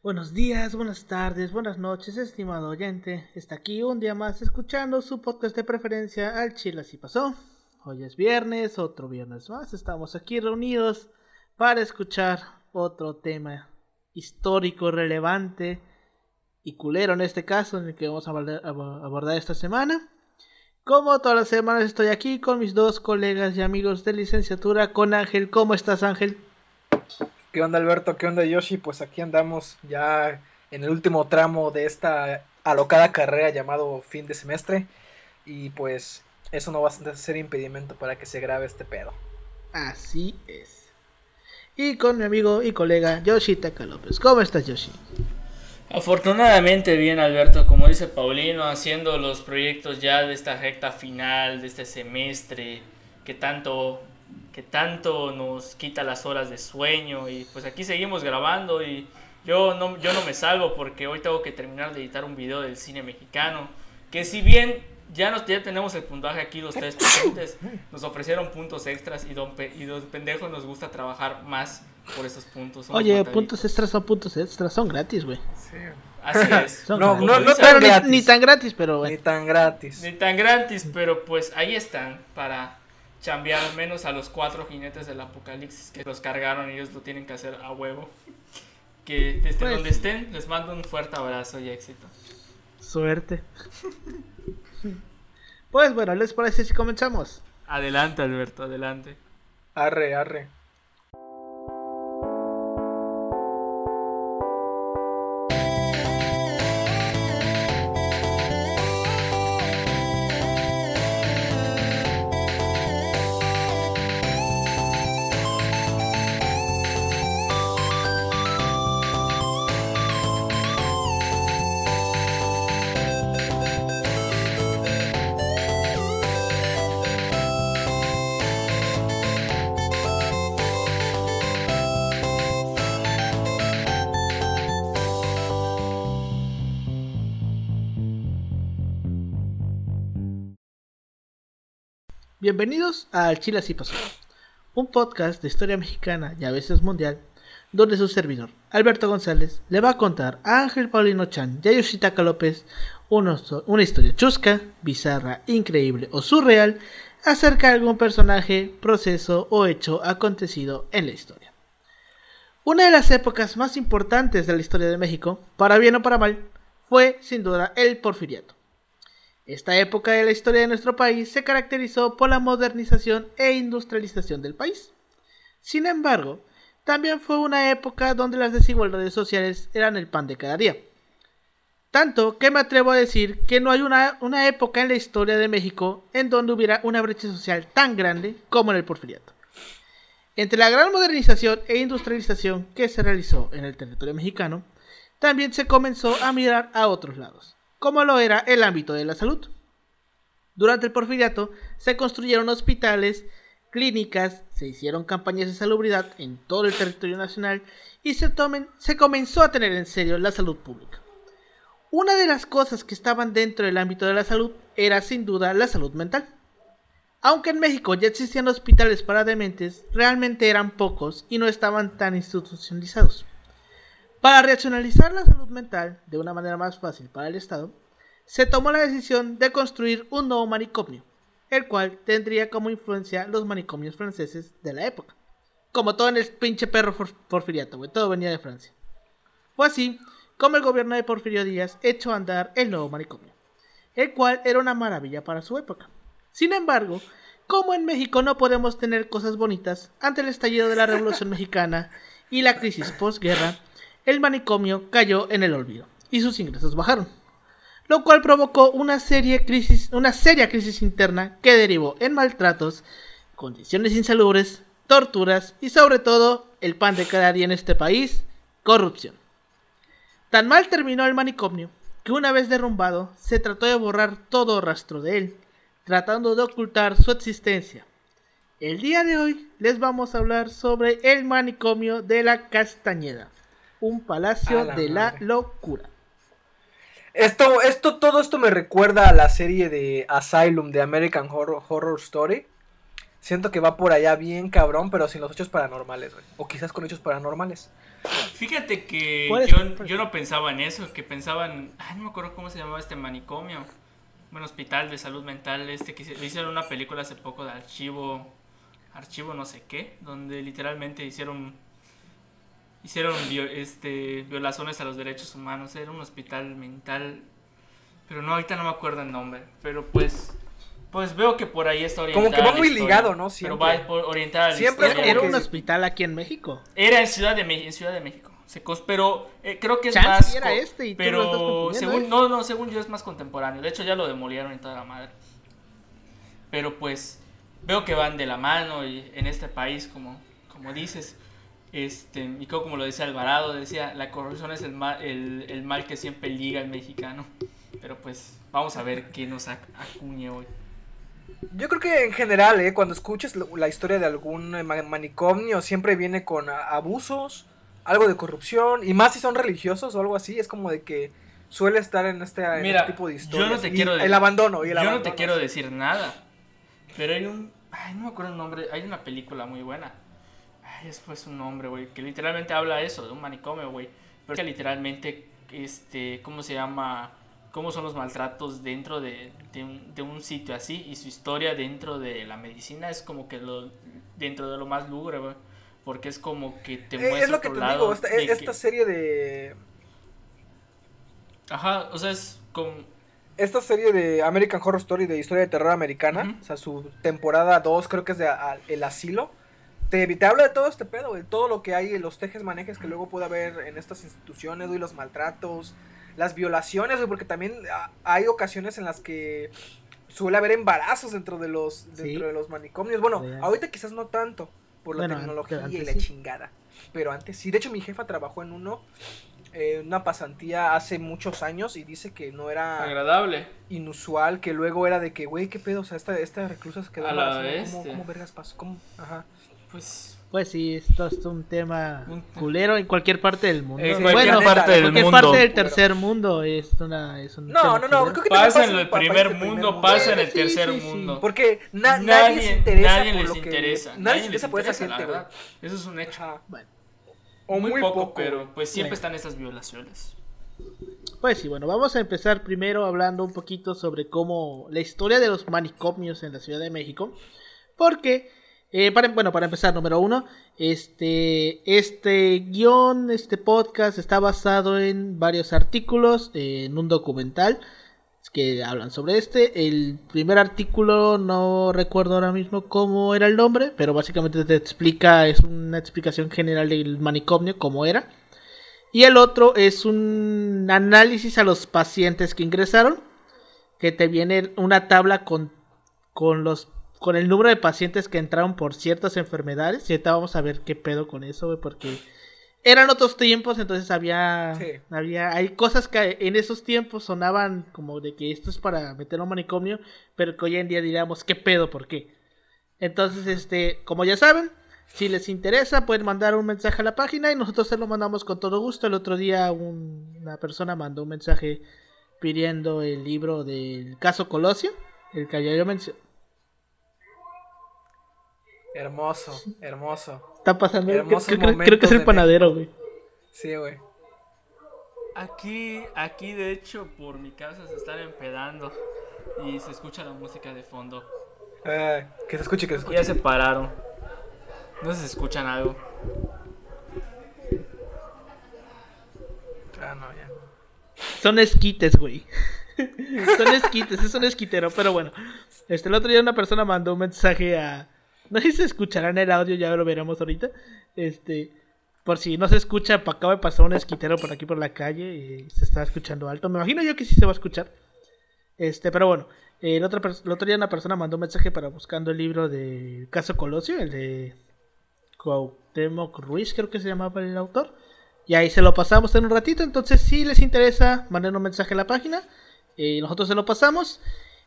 Buenos días, buenas tardes, buenas noches, estimado oyente. Está aquí un día más escuchando su podcast de preferencia al Chile así pasó. Hoy es viernes, otro viernes más. Estamos aquí reunidos para escuchar otro tema histórico, relevante y culero en este caso, en el que vamos a abordar esta semana. Como todas las semanas estoy aquí con mis dos colegas y amigos de licenciatura, con Ángel. ¿Cómo estás, Ángel? ¿Qué onda Alberto? ¿Qué onda Yoshi? Pues aquí andamos ya en el último tramo de esta alocada carrera llamado fin de semestre. Y pues eso no va a ser impedimento para que se grabe este pedo. Así es. Y con mi amigo y colega Yoshi Taka López. ¿Cómo estás Yoshi? Afortunadamente bien Alberto, como dice Paulino, haciendo los proyectos ya de esta recta final, de este semestre, que tanto que tanto nos quita las horas de sueño y pues aquí seguimos grabando y yo no, yo no me salvo porque hoy tengo que terminar de editar un video del cine mexicano que si bien ya, nos, ya tenemos el puntaje aquí los tres presentes, nos ofrecieron puntos extras y don, y don pendejo nos gusta trabajar más por esos puntos. Oye, puntos extras son puntos extras, son gratis, güey. Sí. Así es. no, no, no tan gratis. Ni, tan gratis, pero Ni tan gratis. Ni tan gratis, pero pues ahí están para chambear al menos a los cuatro jinetes del apocalipsis que los cargaron y ellos lo tienen que hacer a huevo. Que desde pues donde estén, les mando un fuerte abrazo y éxito. Suerte. pues bueno, ¿les parece si comenzamos? Adelante, Alberto, adelante. Arre, arre. Bienvenidos a Al Chile Así Pasó, un podcast de historia mexicana y a veces mundial, donde su servidor, Alberto González, le va a contar a Ángel Paulino Chan y a Yoshitaka López una, una historia chusca, bizarra, increíble o surreal acerca de algún personaje, proceso o hecho acontecido en la historia. Una de las épocas más importantes de la historia de México, para bien o para mal, fue sin duda el porfiriato esta época de la historia de nuestro país se caracterizó por la modernización e industrialización del país. Sin embargo, también fue una época donde las desigualdades sociales eran el pan de cada día. Tanto que me atrevo a decir que no hay una, época en la historia de México en donde hubiera una brecha social tan grande como en el porfiriato. Entre la gran modernización e industrialización que se realizó en el territorio mexicano, también se comenzó a mirar a otros lados como lo era el ámbito de la salud. Durante el porfiriato se construyeron hospitales, clínicas, se hicieron campañas de salubridad en todo el territorio nacional y se, se comenzó a tener en serio la salud pública. Una de las cosas que estaban dentro del ámbito de la salud era sin duda la salud mental. Aunque en México ya existían hospitales para dementes, realmente eran pocos y no estaban tan institucionalizados. Para racionalizar la salud mental de una manera más fácil para el Estado, se tomó la decisión de construir un nuevo manicomio, el cual tendría como influencia los manicomios franceses de la época. Como todo en el pinche perro porfiriato, todo venía de Francia. Fue así como el gobierno de Porfirio Díaz echó a andar el nuevo manicomio, el cual era una maravilla para su época. Sin embargo, como en México no podemos tener cosas bonitas ante el estallido de la Revolución Mexicana y la crisis postguerra, el manicomio cayó en el olvido y sus ingresos bajaron, lo cual provocó una, seria crisis, interna que derivó en maltratos, condiciones insalubres, torturas y sobre todo el pan de cada día en este país, corrupción. Tan mal terminó el manicomio que una vez derrumbado se trató de borrar todo rastro de él, tratando de ocultar su existencia. El día de hoy les vamos a hablar sobre el manicomio de la Castañeda un palacio de la locura. Esto, esto, todo esto me recuerda a la serie de Asylum de American Horror, Horror Story. Siento que va por allá bien cabrón, pero sin los hechos paranormales, güey. O quizás con hechos paranormales. Fíjate que yo, no pensaba en eso, que pensaban, ay, no me acuerdo cómo se llamaba este manicomio, bueno, hospital de salud mental, este que hicieron una película hace poco de archivo, archivo no sé qué, donde literalmente hicieron, hicieron vio- este, violaciones a los derechos humanos, era un hospital mental, pero no, ahorita no me acuerdo el nombre, pero pues, pues veo que por ahí está orientada Como que va muy historia, ligado, ¿no? Pero Siempre. va por orientada a la Siempre es historia. Era como un que- hospital aquí en México. Era en Ciudad de, Me- en Ciudad de México. Se cos- pero eh, creo que es Chance más. era este y pero según ¿eh? no, no, según yo es más contemporáneo. De hecho ya lo demolieron en toda la madre. Pero pues veo que van de la mano y en este país como como dices este y como lo decía Alvarado decía la corrupción es el mal, el, el mal que siempre liga al mexicano. Pero pues vamos a ver qué nos ac- acuñe hoy. Yo creo que en general, ¿eh? cuando escuches la historia de algún eh, ma- manicomio, siempre viene con abusos, algo de corrupción, y más si son religiosos o algo así, es como de que suele estar en este, en Mira, este tipo de yo historias. no te Y quiero El abandono y el Yo no abandono. te quiero decir nada. Pero hay un. Ay, no me acuerdo el nombre. Hay una película muy buena. Es pues un nombre, güey. Que literalmente habla eso, de un manicomio, güey. Pero que literalmente, este. ¿Cómo se llama? Cómo son los maltratos dentro de, de, un, de un sitio así. Y su historia dentro de la medicina es como que lo. Dentro de lo más lúgubre, güey. Porque es como que te Eh, muestra. es lo que te digo, esta, de que- esta serie de... Ajá, o sea, es como. Esta serie de American Horror Story de historia de terror americana, o sea, su temporada 2 creo que es de a- El Asilo, te, te habla de todo este pedo, de todo lo que hay, los tejes manejes que luego puede haber en estas instituciones, güey, los maltratos, las violaciones, güey, porque también hay ocasiones en las que suele haber embarazos dentro de los, Sí. dentro de los manicomios. Bueno, ahorita quizás no tanto, por la Bueno, tecnología antes y la sí. chingada, pero antes sí. De hecho, mi jefa trabajó en uno, eh, una pasantía hace muchos años y dice que no era Agradable. inusual que luego era de que, güey, qué pedo, o sea, esta, esta reclusa se quedó A la embarazada, ¿Cómo, cómo vergas pasó? ¿Cómo? Ajá. Pues. Pues sí, esto es un tema Un- culero en cualquier parte del mundo. En cualquier bueno, parte del cualquier mundo. parte del tercer mundo es una es un No, tema no, no, creo que Pasa en el primer mundo, pasa en el tercer mundo. Porque na- nadie, nadie, se interesa nadie por les lo que... interesa. Nadie se interesa por esa gente, verdad. Eso es un hecho. Bueno, O muy, muy, poco, pero pues siempre Bueno. están esas violaciones. pues sí, bueno, vamos a empezar primero hablando un poquito sobre cómo la historia de los manicomios en la Ciudad de México. Porque, eh, para, bueno, para empezar, número uno, este, este guion, este podcast está basado en varios artículos, en un documental que hablan sobre este. El primer artículo no recuerdo ahora mismo cómo era el nombre, pero básicamente te explica, es una explicación general del manicomio, cómo era. Y el otro es un análisis a los pacientes que ingresaron, que te viene una tabla con, con los con el número de pacientes que entraron por ciertas enfermedades. Y ahorita vamos a ver qué pedo con eso, güey, porque eran otros tiempos, entonces había, Sí. había, hay cosas que en esos tiempos sonaban como de que esto es para meter a un manicomio, pero que hoy en día diríamos, ¿qué pedo? ¿Por qué? Entonces, este, como ya saben, si les interesa, pueden mandar un mensaje a la página y nosotros se lo mandamos con todo gusto. El otro día un- una persona mandó un mensaje pidiendo el libro del caso Colosio, el que ya yo mencioné. Hermoso, hermoso. Está pasando, creo, Hermosos creo- creo que es el de panadero, güey. Sí, güey. Aquí, aquí de hecho por mi casa se están empedando y se escucha la música de fondo. Eh, que se escuche, que se escuche. ya se pararon. No sé si escuchan algo. Ah, no, ya. Son esquites, güey. Son esquites, es un esquitero, pero bueno. Este, el otro día una persona mandó un mensaje a. No sé si se escuchará en el audio, ya lo veremos ahorita. Este, por si no se escucha, acaba de pasar un esquitero por aquí por la calle y se está escuchando alto. Me imagino yo que sí se va a escuchar. Este, pero bueno, el otro, el otro día una persona mandó un mensaje para buscando el libro de Caso Colosio, el de Cuauhtémoc Ruiz, creo que se llamaba el autor. Y ahí se lo pasamos en un ratito. Entonces, si les interesa, manden un mensaje a la página. Y nosotros se lo pasamos.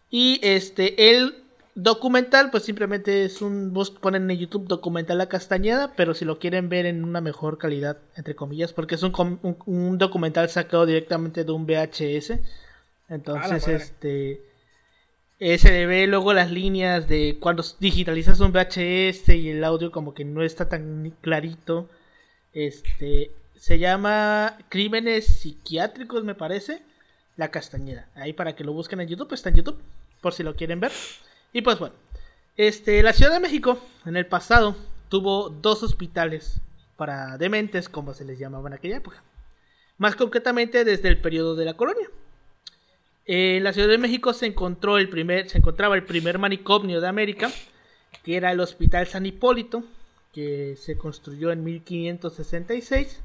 Y este, el documental, pues simplemente es un. bus- Ponen en YouTube documental La Castañeda. Pero si lo quieren ver en una mejor calidad, entre comillas, porque es un, com- un, un documental sacado directamente de un VHS. Entonces, este. eh, se le ve luego las líneas de cuando digitalizas un VHS y el audio como que no está tan clarito. Este, se llama Crímenes Psiquiátricos, me parece. La Castañeda. Ahí para que lo busquen en YouTube, está en YouTube, por si lo quieren ver. Y pues bueno, este, la Ciudad de México en el pasado tuvo dos hospitales para dementes, como se les llamaba en aquella época. Más concretamente desde el periodo de la colonia. En la Ciudad de México se encontró el primer, se encontraba el primer manicomio de América, que era el Hospital San Hipólito, que se construyó en 1566,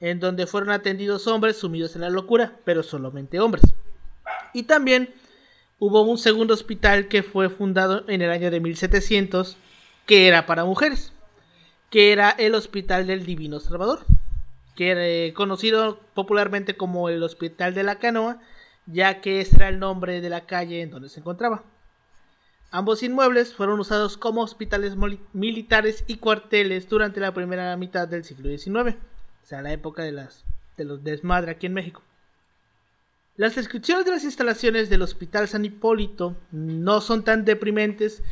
en donde fueron atendidos hombres sumidos en la locura, pero solamente hombres. Y también hubo un segundo hospital que fue fundado en el año de 1700, que era para mujeres, que era el Hospital del Divino Salvador, que era conocido popularmente como el Hospital de la Canoa, ya que ese era el nombre de la calle en donde se encontraba. Ambos inmuebles fueron usados como hospitales militares y cuarteles durante la primera mitad del siglo XIX, o sea, la época de, las, de los desmadre aquí en México. Las descripciones de las instalaciones del Hospital San Hipólito no son tan deprimentes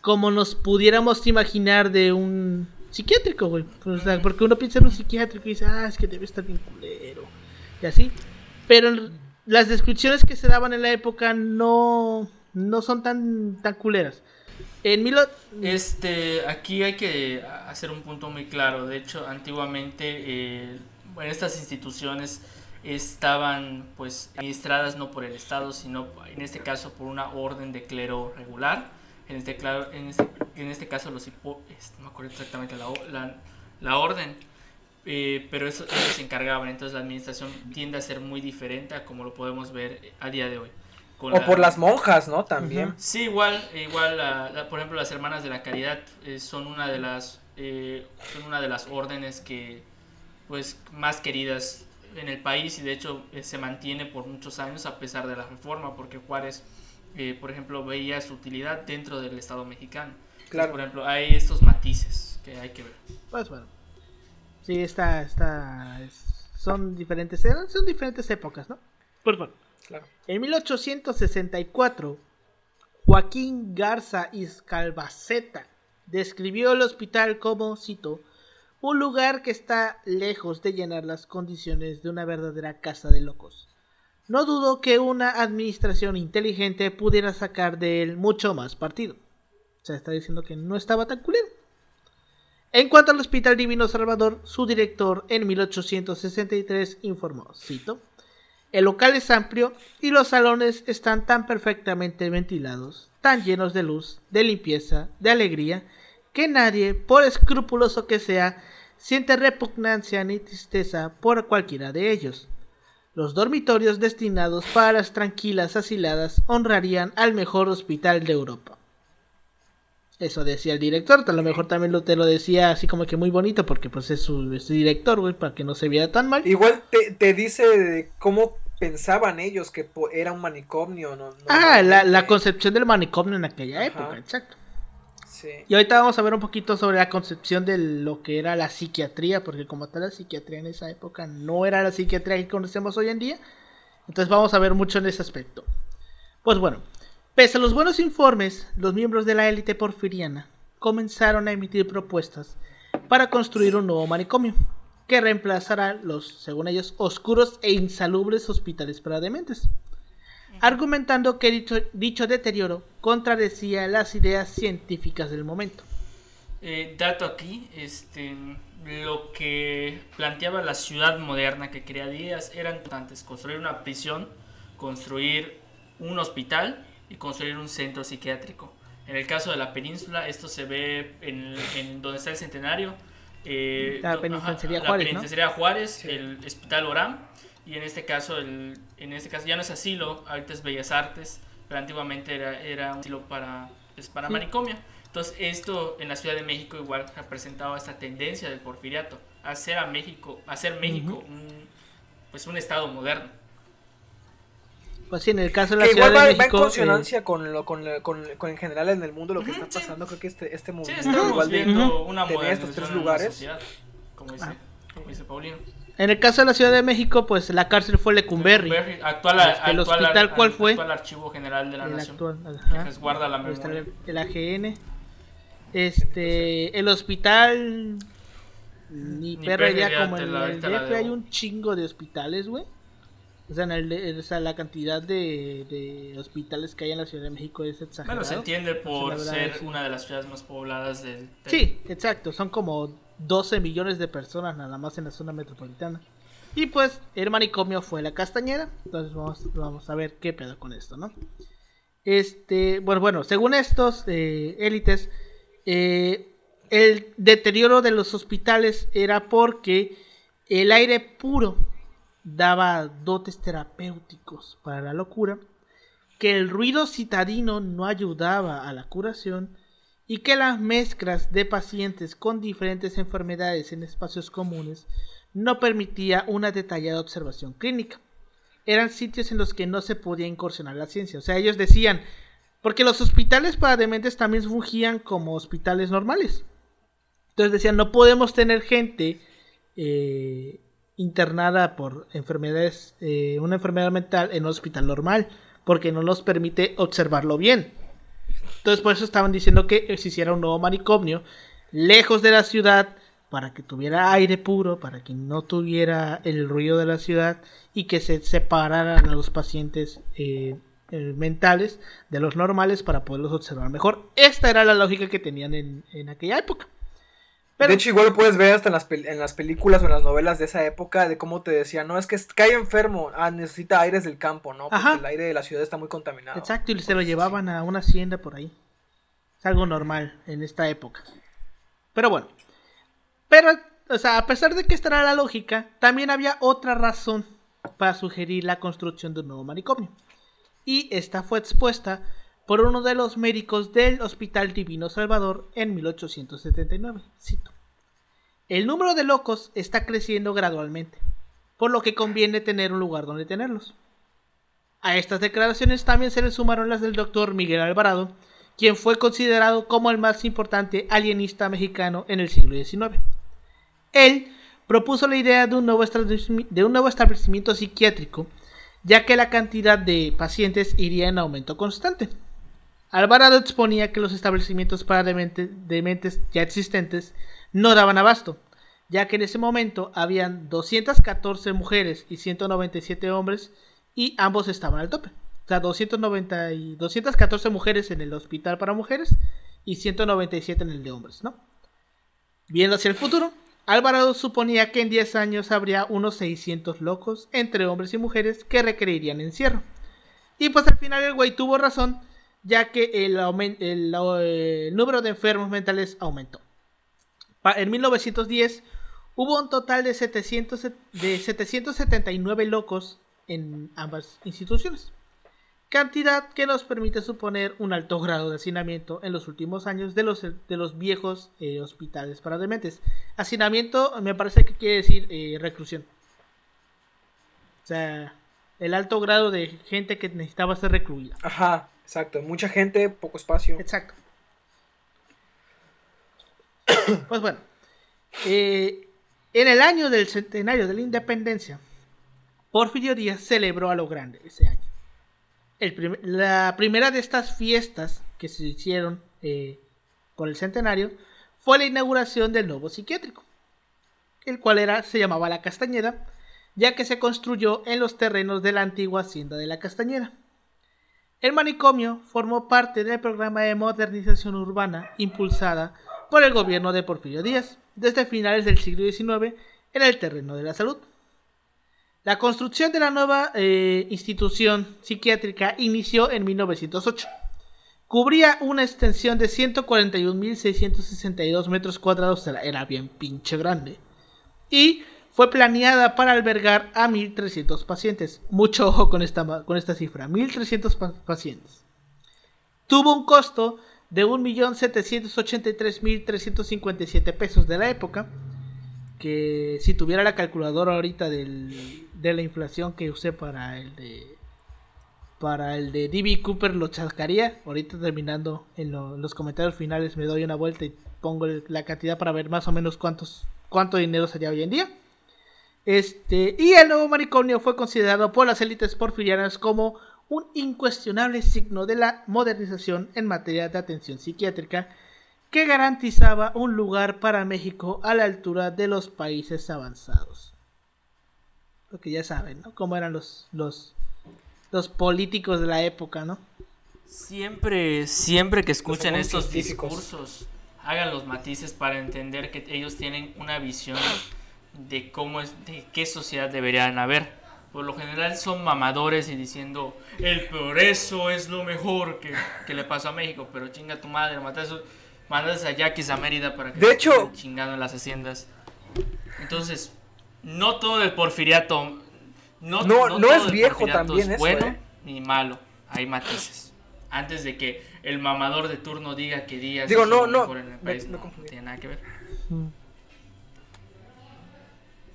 como nos pudiéramos imaginar de un psiquiátrico, güey. porque uno piensa en un psiquiátrico y dice, ah, es que debe estar bien culero. Y así. Pero las descripciones que se daban en la época no, no son tan, tan culeras. En Milo... Este, aquí hay que hacer un punto muy claro. De hecho, antiguamente eh, en estas instituciones estaban pues administradas no por el Estado, sino en este caso por una orden de clero regular. En este, en este, en este caso los no me acuerdo exactamente la, la, la orden eh, pero eso ellos se encargaban, entonces la administración tiende a ser muy diferente a como lo podemos ver a día de hoy. o por las monjas, ¿no? También. Sí, igual, igual por ejemplo, las hermanas de la caridad eh, son una de las eh, son una de las órdenes que pues más queridas en el país y de hecho se mantiene por muchos años a pesar de la reforma, porque Juárez, por ejemplo, veía su utilidad dentro del Estado mexicano. Claro. por ejemplo, hay estos matices que hay que ver. Pues bueno. Sí, está, está, son diferentes, son diferentes épocas, ¿no? Por favor. Claro. En 1864, Joaquín Garza Iscalbaceta describió el hospital como, cito, un lugar que está lejos de llenar las condiciones de una verdadera casa de locos. No dudo que una administración inteligente pudiera sacar de él mucho más partido. O sea, está diciendo que no estaba tan culero. En cuanto al Hospital Divino Salvador, su director en 1863 informó, cito, el local es amplio y los salones están tan perfectamente ventilados, tan llenos de luz, de limpieza, de alegría, que nadie, por escrupuloso que sea, siente repugnancia ni tristeza por cualquiera de ellos. Los dormitorios destinados para las tranquilas asiladas honrarían al mejor hospital de Europa. Eso decía el director, a lo mejor también lo, te lo decía así como que muy bonito porque pues es su, director, güey, para que no se viera tan mal. Igual te, te dice cómo pensaban ellos que era un manicomio, ¿no? ah, la, la, concepción del manicomio en aquella época, exacto. Y ahorita vamos a ver un poquito sobre la concepción de lo que era la psiquiatría, porque como tal la psiquiatría en esa época no era la psiquiatría que conocemos hoy en día. Entonces vamos a ver mucho en ese aspecto. Pues bueno, Pese a los buenos informes, los miembros de la élite porfiriana comenzaron a emitir propuestas para construir un nuevo manicomio que reemplazará los, según ellos, oscuros e insalubres hospitales para dementes, argumentando que dicho, dicho deterioro contradecía las ideas científicas del momento. Eh, dato aquí, este, lo que planteaba la ciudad moderna que crea Díaz eran antes construir una prisión, construir un hospital y construir un centro psiquiátrico. En el caso de la península, esto se ve en, donde está el centenario. Eh, la penitenciaría Juárez, el Hospital Oram, y en este caso, el, en este caso ya no es asilo, ahorita es Bellas Artes, pero antiguamente era, era un asilo para, pues, para manicomio. Entonces esto en la Ciudad de México igual representaba esta tendencia del porfiriato, hacer a México, hacer México un, pues un estado moderno. Pues sí, en el caso de la Ciudad de México. Va en consonancia eh, con, lo, con, con, con, en general en el mundo lo que está pasando. Creo que este, este movimiento sí, igual viendo una de estos tres lugares. como, dice, ah. como dice Paulino. En el caso de la Ciudad de México, pues la cárcel fue Lecumberri. Actual, este, el hospital, ¿cuál fue? El Archivo General de la el Nación. Actual, que resguarda la memoria. El AGN. Este, el hospital Ni, Ni perra idea, como en el DF hay un chingo de hospitales, güey. O sea, en el de- o sea, la cantidad de, de hospitales que hay en la Ciudad de México es exagerada. Bueno, se entiende por ser una de las ciudades más pobladas del- Sí, exacto. Son como 12 millones de personas nada más en la zona metropolitana. Y pues el manicomio fue la castañera. Entonces vamos, vamos a ver qué pedo con esto, ¿no? Este, bueno, bueno, según estos eh, élites, eh, el deterioro de los hospitales era porque el aire puro daba dotes terapéuticos para la locura, que el ruido citadino no ayudaba a la curación y que las mezclas de pacientes con diferentes enfermedades en espacios comunes no permitía una detallada observación clínica. Eran sitios en los que no se podía incursionar la ciencia. O sea, ellos decían, porque los hospitales para dementes también fungían como hospitales normales. Entonces decían, no podemos tener gente eh, internada por enfermedades, eh, una enfermedad mental en un hospital normal, porque no nos permite observarlo bien. Entonces por eso estaban diciendo que se hiciera un nuevo manicomio lejos de la ciudad para que tuviera aire puro, para que no tuviera el ruido de la ciudad y que se separaran a los pacientes eh, eh, mentales de los normales para poderlos observar mejor. Esta era la lógica que tenían en, en aquella época. Pero, de hecho, igual lo puedes ver hasta en las, en las películas o en las novelas de esa época de cómo te decían, no, es que cae enfermo, ah, necesita aires del campo, ¿no? Porque Ajá. el aire de la ciudad está muy contaminado. exacto, y se lo llevaban a una hacienda por ahí. Es algo normal en esta época. Pero bueno. Pero, o sea, a pesar de que esta era la lógica, también había otra razón para sugerir la construcción de un nuevo manicomio. Y esta fue expuesta por uno de los médicos del Hospital Divino Salvador en 1879. Cito. El número de locos está creciendo gradualmente, por lo que conviene tener un lugar donde tenerlos. A estas declaraciones también se le sumaron las del doctor Miguel Alvarado, quien fue considerado como el más importante alienista mexicano en el siglo XIX. Él propuso la idea de un nuevo, de un nuevo establecimiento psiquiátrico, ya que la cantidad de pacientes iría en aumento constante. Alvarado exponía que los establecimientos para demente- dementes ya existentes no daban abasto, ya que en ese momento habían 214 mujeres y 197 hombres y ambos estaban al tope. O sea, 290 y 214 mujeres en el hospital para mujeres y 197 en el de hombres, ¿no? Viendo hacia el futuro, Alvarado suponía que en 10 años habría unos 600 locos entre hombres y mujeres que requerirían encierro. Y pues al final el güey tuvo razón, ya que el, el, eh, número de enfermos mentales aumentó. En 1910 hubo un total de, 700, de 779 locos en ambas instituciones, cantidad que nos permite suponer un alto grado de hacinamiento en los últimos años de los, de los viejos eh, hospitales para dementes. Hacinamiento me parece que quiere decir eh, reclusión. O sea, el alto grado de gente que necesitaba ser recluida. Ajá, exacto. Mucha gente, poco espacio. Exacto. Pues bueno, eh, en el año del centenario de la independencia, Porfirio Díaz celebró a lo grande ese año. La primera de estas fiestas que se hicieron eh, por el centenario fue la inauguración del nuevo psiquiátrico, el cual era, se llamaba La Castañeda, ya que se construyó en los terrenos de la antigua hacienda de La Castañeda. El manicomio formó parte del programa de modernización urbana impulsada por el gobierno de Porfirio Díaz desde finales del siglo XIX en el terreno de la salud. La construcción de la nueva eh, institución psiquiátrica inició en 1908. Cubría una extensión de 141.662 metros cuadrados, era bien pinche grande. Y fue planeada para albergar a 1.300 pacientes. Mucho ojo con esta, con esta cifra, 1.300 pa- pacientes. Tuvo un costo de 1.783.357 pesos de la época, que si tuviera la calculadora ahorita del, de la inflación que usé para el de para el de DB Cooper lo chascaría. Ahorita terminando en, lo- en los comentarios finales me doy una vuelta y pongo la cantidad para ver más o menos cuántos cuánto dinero sería hoy en día. Este, y el nuevo manicomio fue considerado por las élites porfirianas como un incuestionable signo de la modernización en materia de atención psiquiátrica que garantizaba un lugar para México a la altura de los países avanzados. Porque ya saben, ¿no? Cómo eran los, los, los políticos de la época, ¿no? Siempre, siempre que escuchen estos científicos. discursos, hagan los matices para entender que ellos tienen una visión de cómo es, de qué sociedad deberían haber. Por lo general son mamadores y diciendo el progreso es lo mejor que, que le pasó a México, pero chinga tu madre, mandas a Yaquis a Mérida para que De hecho- chingando en las haciendas. Entonces, no todo el porfiriato, no, No- no todo es viejo también es eso, bueno ¿eh? ni malo, hay matices. Antes de que el mamador de turno diga que Díaz Digo, es no, no, mejor en el me- país, me no, confundí. tiene nada que ver.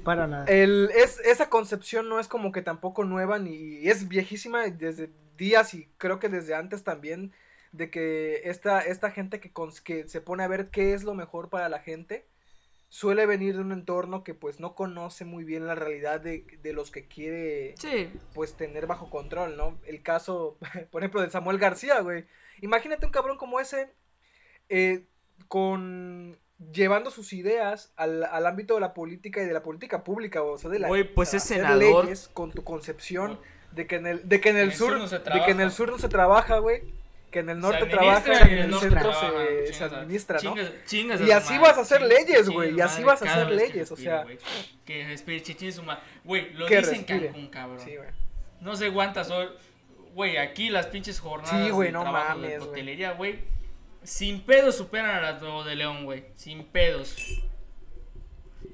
Para nada. El, es, esa concepción no es como que tampoco nueva ni es viejísima desde días y creo que desde antes también de que esta, esta gente que, cons- que se pone a ver qué es lo mejor para la gente suele venir de un entorno que pues no conoce muy bien la realidad de, de los que quiere Sí, pues tener bajo control, ¿no? El caso, por ejemplo, de Samuel García, güey. Imagínate un cabrón como ese, eh, con llevando sus ideas al, al ámbito de la política y de la política pública, o sea, de la Güey, pues es senador. leyes con tu concepción de que en el, de que en el, sur, no se de que en el trabaja. sur no se trabaja, güey, que en el norte trabaja y en el centro trabaja, se, chingas se administra, ¿no? chingas- chingas Y así madre, vas a hacer chingas- leyes, chingas güey, y así vas a hacer leyes, o sea. güey. Que respire, chingue su madre. Güey, lo Que dice en respire. Cancún, cabrón. Sí, güey. No sé cuántas horas. Güey, aquí las pinches jornadas Sí, güey, de no trabajo mames, de hotelería, güey. Sin pedos superan a las Nuevo de León, güey. Sin pedos.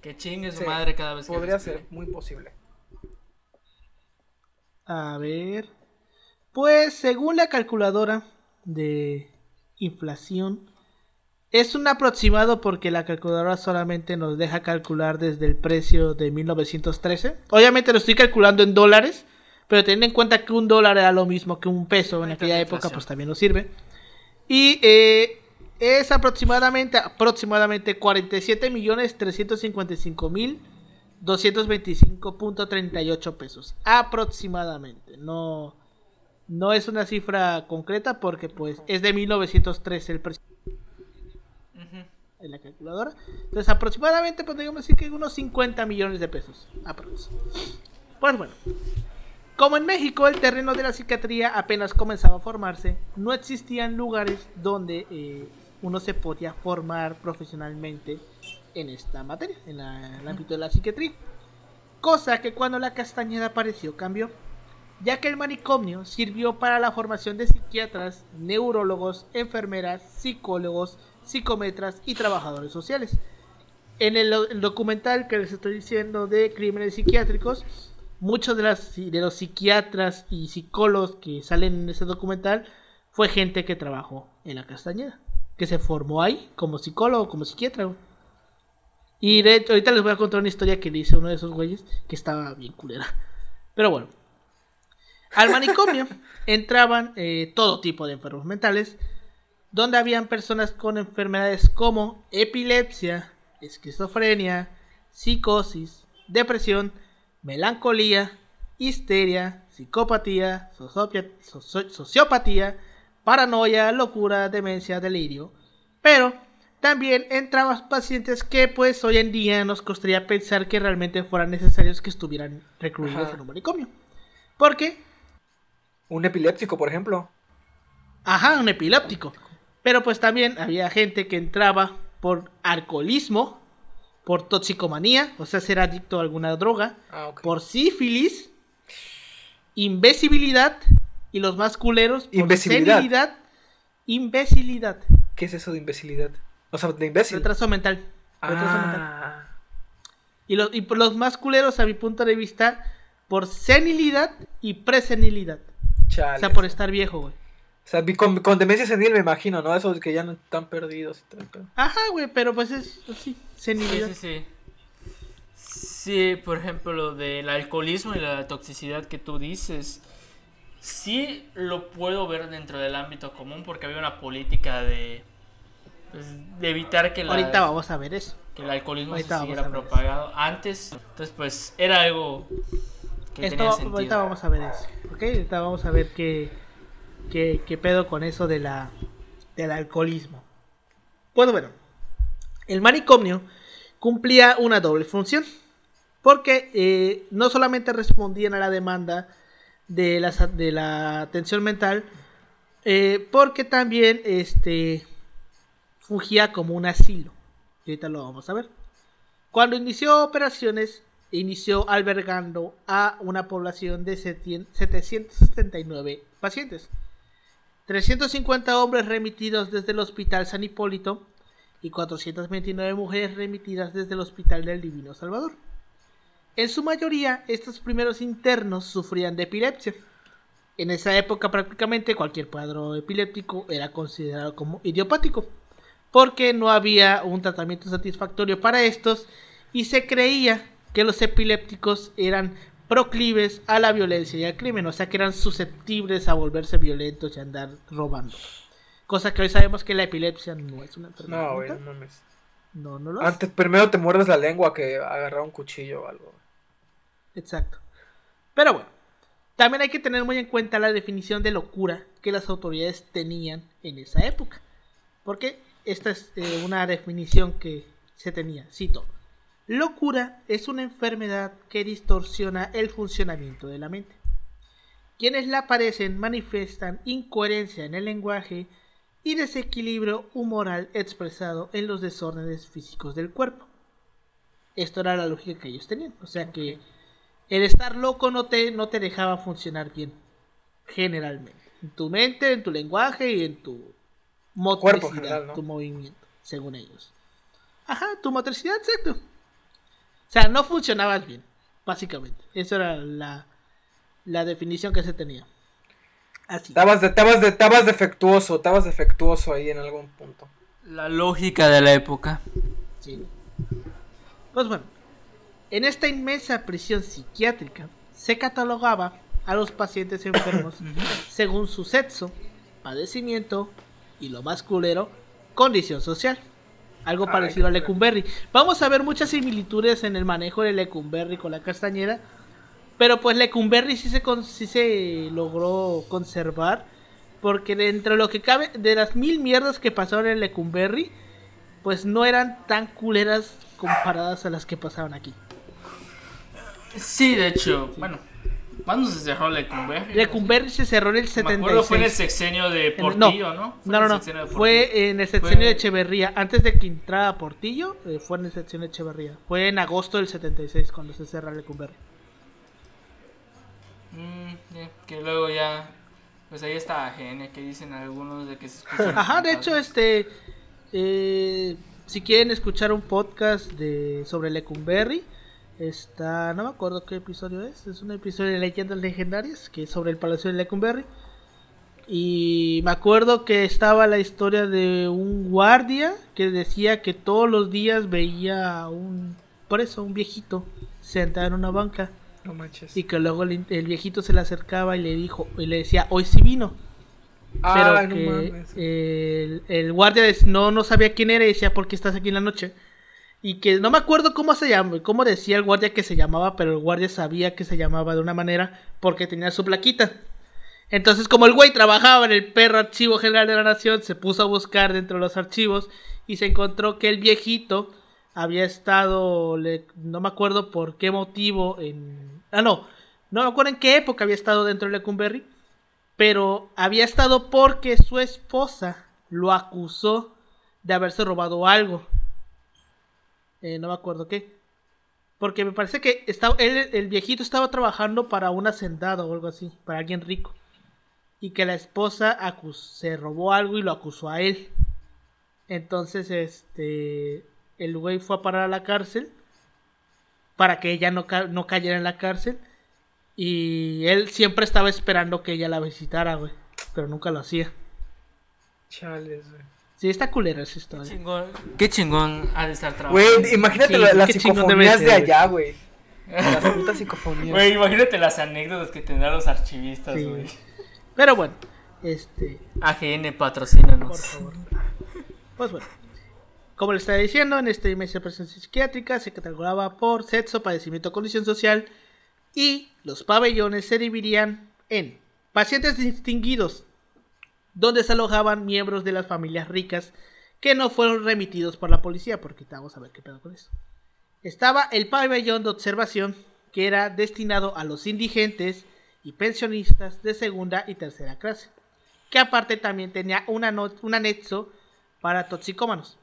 Que chingue su Sí, madre cada vez que Podría ser muy posible. A ver. Pues según la calculadora de inflación, es un aproximado porque la calculadora solamente nos deja calcular desde el precio de 1913. Obviamente lo estoy calculando en dólares, pero teniendo en cuenta que un dólar era lo mismo que un peso en aquella la época, pues también nos sirve. Y eh, es aproximadamente, aproximadamente 47 millones 355 mil 225.38 pesos. Aproximadamente. No, no es una cifra concreta porque pues es de 1913 el precio en la calculadora. Entonces aproximadamente podríamos decir que unos 50 millones de pesos. aprox. Pues bueno. Como en México el terreno de la psiquiatría apenas comenzaba a formarse, no existían lugares donde eh, uno se podía formar profesionalmente en esta materia, en el ámbito de la psiquiatría. Cosa que cuando la Castañeda apareció cambió, ya que el manicomio sirvió para la formación de psiquiatras, neurólogos, enfermeras, psicólogos, psicometras y trabajadores sociales. En el documental que les estoy diciendo de crímenes psiquiátricos, muchos de, las, de los psiquiatras y psicólogos que salen en ese documental fue gente que trabajó en la Castañeda, que se formó ahí como psicólogo, como psiquiatra. Y de hecho, ahorita les voy a contar una historia que le hice uno de esos güeyes que estaba bien culera. Pero bueno, al manicomio entraban eh, todo tipo de enfermos mentales, donde habían personas con enfermedades como epilepsia, esquizofrenia, psicosis, depresión, melancolía, histeria, psicopatía, sociopatía, paranoia, locura, demencia, delirio. Pero también entraban pacientes que pues hoy en día nos costaría pensar que realmente fueran necesarios que estuvieran recluidos Ajá. en un manicomio. Porque Un epiléptico, por ejemplo. Ajá, un epiléptico. Pero pues también había gente que entraba por alcoholismo, por toxicomanía, o sea, ser adicto a alguna droga, Ah, ok. por sífilis, imbecibilidad y los más culeros, por Imbecilidad. senilidad, imbecilidad, ¿Qué es eso de imbecilidad? O sea, de imbécil. retraso mental. retraso mental. Ah, Y, los, y por los más culeros, a mi punto de vista, por senilidad y presenilidad. chale. O sea, por estar viejo, güey. O sea, con, con demencia senil me imagino, ¿no? Esos que ya no están perdidos y todo el pedo. Ajá, güey, pero pues es así, Sí, senilidad. sí, sí. Sí, por ejemplo, lo del alcoholismo y la toxicidad que tú dices, sí lo puedo ver dentro del ámbito común porque había una política de, pues, de evitar que, la- Ahorita vamos a ver eso. que el alcoholismo ahorita se siguiera ver eso. propagado antes. Entonces, pues era algo que Esto, tenía sentido. ahorita vamos a ver eso, ¿ok? Ahorita vamos a ver qué, qué, pedo con eso de la, del alcoholismo. Pues bueno, el manicomio cumplía una doble función, porque eh, no solamente respondían a la demanda de la, de la atención mental, eh, porque también este, fungía como un asilo. Ahorita lo vamos a ver. Cuando inició operaciones, inició albergando a una población de 779 pacientes. 350 hombres remitidos desde el Hospital San Hipólito y 429 mujeres remitidas desde el Hospital del Divino Salvador. En su mayoría, estos primeros internos sufrían de epilepsia. En esa época prácticamente cualquier cuadro epiléptico era considerado como idiopático, porque no había un tratamiento satisfactorio para estos y se creía que los epilépticos eran proclives a la violencia y al crimen, o sea que eran susceptibles a volverse violentos y andar robando. Cosa que hoy sabemos que la epilepsia no es una enfermedad. No, güey, no mames. No, no lo es. Antes, primero te muerdes la lengua que agarrar un cuchillo o algo. Exacto. Pero bueno, también hay que tener muy en cuenta la definición de locura que las autoridades tenían en esa época. Porque esta es eh, una definición que se tenía. Cito. Locura es una enfermedad que distorsiona el funcionamiento de la mente. Quienes la padecen manifiestan incoherencia en el lenguaje y desequilibrio humoral expresado en los desórdenes físicos del cuerpo. Esto era la lógica que ellos tenían. O sea que el estar loco no te, no te dejaba funcionar bien. Generalmente. En tu mente, en tu lenguaje y en tu motricidad, Cuerpo general, ¿no? tu movimiento, según ellos. Ajá, tu motricidad, exacto. O sea, no funcionabas bien, básicamente. Esa era la, la definición que se tenía. Así. Estabas, de, estabas, de, estabas defectuoso, estabas defectuoso ahí en algún punto. La lógica de la época. Sí. Pues bueno, en esta inmensa prisión psiquiátrica se catalogaba a los pacientes enfermos según su sexo, padecimiento y lo más culero, condición social. Algo Ay, parecido al. Lecumberri. Vamos a ver muchas similitudes en el manejo del Lecumberri con la castañera. Pero pues Lecumberri sí se, con- sí se logró conservar. Porque dentro de lo que cabe, de las mil mierdas que pasaron en Lecumberri, pues no eran tan culeras comparadas a las que pasaron aquí. Sí, de hecho, bueno. ¿Cuándo se cerró Lecumberri? Lecumberri se cerró en el Me 76. acuerdo fue en el sexenio de Portillo, ¿no? No, no, no. Fue en el sexenio Fue- de Echeverría. Antes de que entrara Portillo, eh, fue en el sexenio de Echeverría. Fue en agosto del 76 cuando se cerra Lecumberri. Mm, yeah, que luego ya. Pues ahí está AGN que dicen algunos de que se escuchan. Ajá, de hecho, este. eh, si quieren escuchar un podcast de sobre Lecumberri, está. No me acuerdo qué episodio es. Es un episodio de Leyendas Legendarias que es sobre el Palacio de Lecumberri. Y me acuerdo que estaba la historia de un guardia que decía que todos los días veía a un. Por eso, un viejito sentado en una banca. No manches. Y que luego el, el viejito se le acercaba y le dijo, y le decía, hoy sí vino pero no que mames. el, el guardia no, no sabía quién era y decía por qué estás aquí en la noche. Y que no me acuerdo cómo se llama, cómo decía el guardia que se llamaba, pero el guardia sabía que se llamaba de una manera porque tenía su plaquita. Entonces, como el güey trabajaba en el perro archivo general de la nación, se puso a buscar dentro de los archivos y se encontró que el viejito había estado, le- no me acuerdo por qué motivo, en... Ah, no, no me acuerdo en qué época había estado dentro de Lecumberri, pero había estado porque su esposa lo acusó de haberse robado algo. Eh, no me acuerdo qué. Porque me parece que estaba, el viejito estaba trabajando para un hacendado o algo así, para alguien rico. Y que la esposa se robó algo y lo acusó a él. Entonces, este, el güey fue a parar a la cárcel para que ella no, ca- no cayera en la cárcel. Y él siempre estaba esperando que ella la visitara, güey. Pero nunca lo hacía. Chales, güey. Sí, está culera esa historia. Chingón. Qué chingón ha de estar trabajando. Güey, imagínate Sí, la- las psicofonías de allá, güey. Las putas psicofonías. Güey, imagínate las anécdotas que tendrán los archivistas, Sí. güey. Pero bueno, este, AGN patrocínanos. por favor. Pues bueno, como le estaba diciendo, en esta inmensa presencia psiquiátrica se catalogaba por sexo, padecimiento, condición social y los pabellones se dividían en pacientes distinguidos, donde se alojaban miembros de las familias ricas que no fueron remitidos por la policía, porque vamos a ver qué pedo con eso. Estaba el pabellón de observación, que era destinado a los indigentes y pensionistas de segunda y tercera clase, que aparte también tenía un anexo para toxicómanos.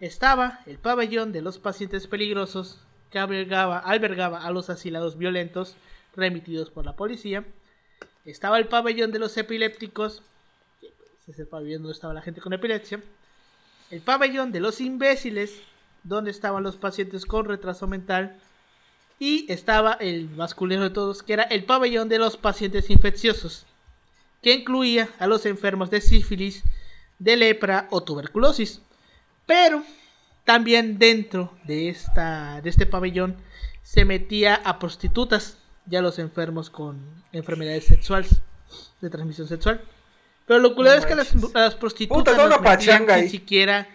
Estaba el pabellón de los pacientes peligrosos, que albergaba, albergaba a los asilados violentos remitidos por la policía. Estaba el pabellón de los epilépticos, ese es el pabellón estaba la gente con epilepsia. El pabellón de los imbéciles, donde estaban los pacientes con retraso mental. Y estaba el masculino de todos, que era el pabellón de los pacientes infecciosos, que incluía a los enfermos de sífilis, de lepra o tuberculosis. Pero también dentro de, esta, de este pabellón se metía a prostitutas y a los enfermos con enfermedades sexuales, de transmisión sexual. Pero lo curioso es que las, las prostitutas Puta, las metían ni siquiera...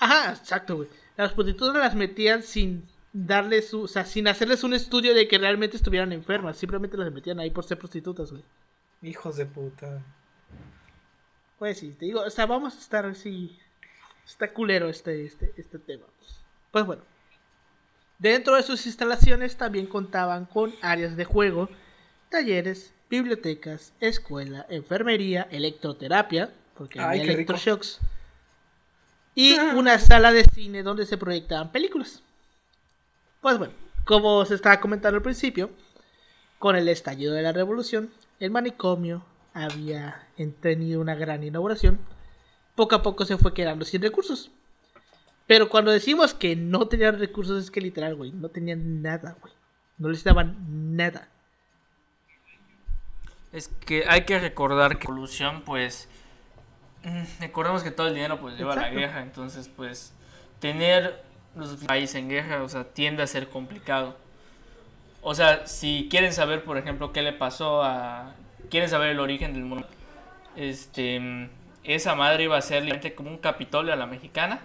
Ajá, exacto, güey. Las prostitutas las metían sin darles, o sea, sin hacerles un estudio de que realmente estuvieran enfermas. Simplemente las metían ahí por ser prostitutas, güey. Hijos de puta. Pues sí, te digo, o sea, vamos a estar así Está culero este, este, este tema. Pues bueno. Dentro de sus instalaciones también contaban con áreas de juego, talleres, bibliotecas, escuela, enfermería, electroterapia, porque había electroshocks, y ah. una sala de cine donde se proyectaban películas. Pues bueno, como se estaba comentando al principio, con el estallido de la revolución, el manicomio había tenido una gran inauguración poco a poco se fue quedando sin recursos. Pero cuando decimos que no tenían recursos es que literal, güey, no tenían nada, güey. No les daban nada. Es que hay que recordar que la evolución, pues, mm, recordemos que todo el dinero pues lleva a la guerra, entonces pues tener los países en guerra, o sea, tiende a ser complicado. O sea, si quieren saber, por ejemplo, qué le pasó a quieren saber el origen del mundo, este esa madre iba a ser literalmente como un Capitolio a la mexicana.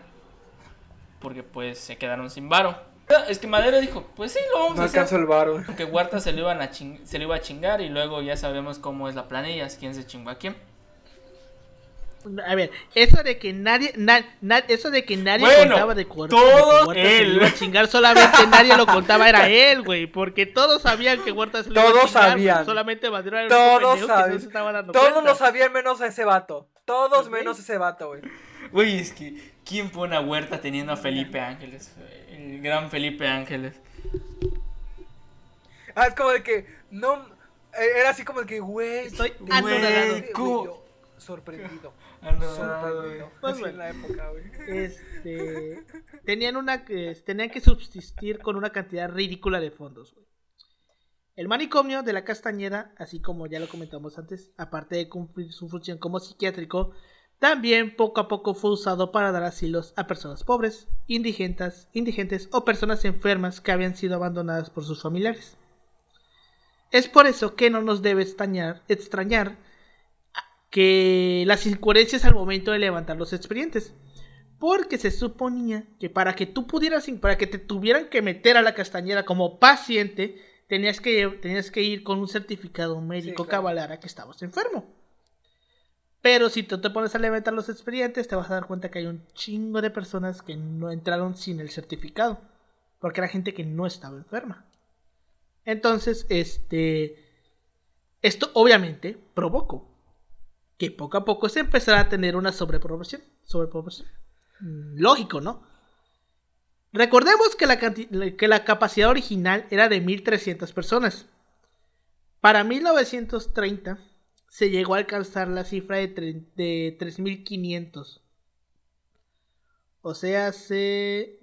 Porque pues se quedaron sin varo. Es que Madero dijo, pues sí, lo vamos a hacer. el varo. Que Huerta se lo, iban a se lo iba a chingar y luego ya sabemos cómo es la planilla, quién se chingó a quién. A ver, eso de que nadie, eso de que nadie contaba de Huerta, todo él. Se iba a chingar solamente nadie lo contaba era él, güey, porque todos sabían que Huerta se lo todos iba a chingar. Sabían. Solamente Madero era todos sabían. todos lo sabían menos a ese vato. Todos menos ese vato, güey. Güey, es que, ¿quién pone a Huerta teniendo a Felipe Ángeles? El gran Felipe Ángeles. Ah, es como de que, no, eh, era así como de que, güey, estoy anonadado. Sorprendido. Sorprendido. Pues en la época, güey. Este, tenían una, tenían que subsistir con una cantidad ridícula de fondos, güey. El manicomio de la Castañeda, así como ya lo comentamos antes, aparte de cumplir su función como psiquiátrico, también poco a poco fue usado para dar asilos a personas pobres, indigentes, indigentes o personas enfermas que habían sido abandonadas por sus familiares. Es por eso que no nos debe extrañar, extrañar que las incoherencias al momento de levantar los expedientes. Porque se suponía que para que tú pudieras, para que te tuvieran que meter a la castañera como paciente, tenías que, tenías que ir con un certificado médico que avalara que estabas enfermo. Pero si tú te pones a levantar los expedientes, te vas a dar cuenta que hay un chingo de personas que no entraron sin el certificado. Porque era gente que no estaba enferma. Entonces, este. Esto obviamente provocó que poco a poco se empezara a tener una sobreproporción. Sobreproporción. Mm, lógico, ¿no? Recordemos que la, que la capacidad original era de 1.300 personas. Para 1930 se llegó a alcanzar la cifra de, de 3.500. O sea, se...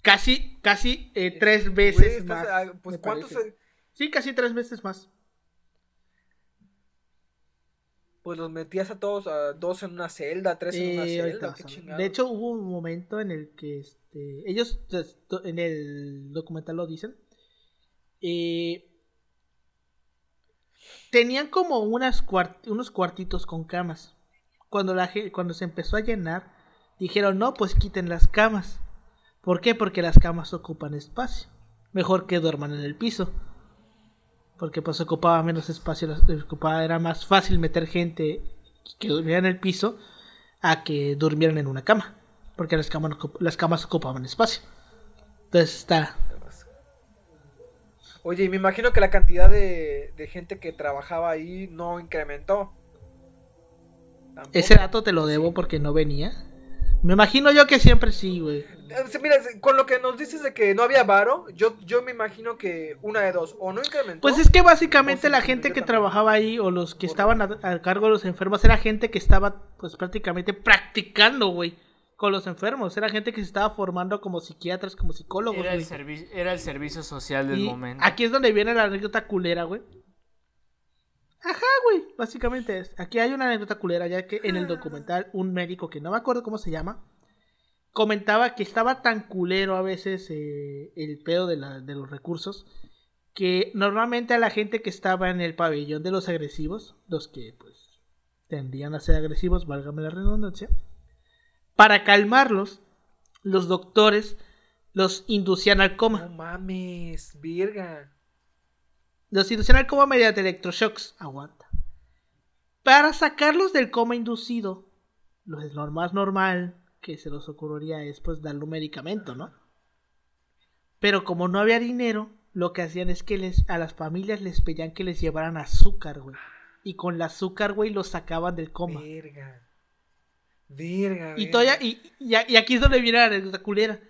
Casi, casi eh, tres veces más. Pues, Sí, casi tres veces más. pues los metías a todos, a dos en una celda, tres en una celda. de hecho, hubo un momento en el que este, ellos, en el documental lo dicen, eh, tenían como unas unos cuartitos con camas. Cuando, la, cuando se empezó a llenar, dijeron, no, pues quiten las camas. ¿Por qué? Porque las camas ocupan espacio. Mejor que duerman en el piso porque pues ocupaba menos espacio, ocupaba, era más fácil meter gente que durmiera en el piso a que durmieran en una cama, porque las camas, las camas ocupaban espacio. Entonces está... Oye, y me imagino que la cantidad de, de gente que trabajaba ahí no incrementó. Tampoco. Ese dato te lo debo porque no venía. Me imagino yo que siempre sí, güey. Eh, mira, con lo que nos dices de que no había varo, yo, yo me imagino que una de dos, o no incrementó. Pues es que básicamente la gente que trabajaba ahí o los que estaban a, cargo de los enfermos era gente que estaba pues prácticamente practicando, güey, con los enfermos. Era gente que se estaba formando como psiquiatras, como psicólogos. Era, el, era el servicio social del momento. Aquí es donde viene la anécdota culera, güey. Ajá, güey, básicamente es. Aquí hay una anécdota culera, ya que en el documental un médico que no me acuerdo cómo se llama, comentaba que estaba tan culero a veces eh, el pedo de, de los recursos, que normalmente a la gente que estaba en el pabellón de los agresivos, los que pues tendrían a ser agresivos, válgame la redundancia, para calmarlos, los doctores los inducían al coma. No mames, virga. Los inducían al coma mediante electroshocks. Aguanta. Para sacarlos del coma inducido, lo, más normal que se los ocurriría es pues darle un medicamento, ¿no? Pero como no había dinero, lo que hacían es que les, a las familias les pedían que les llevaran azúcar, güey. Y con el azúcar, güey, los sacaban del coma. Verga. Y, todavía, y, y, aquí es donde viene la culera.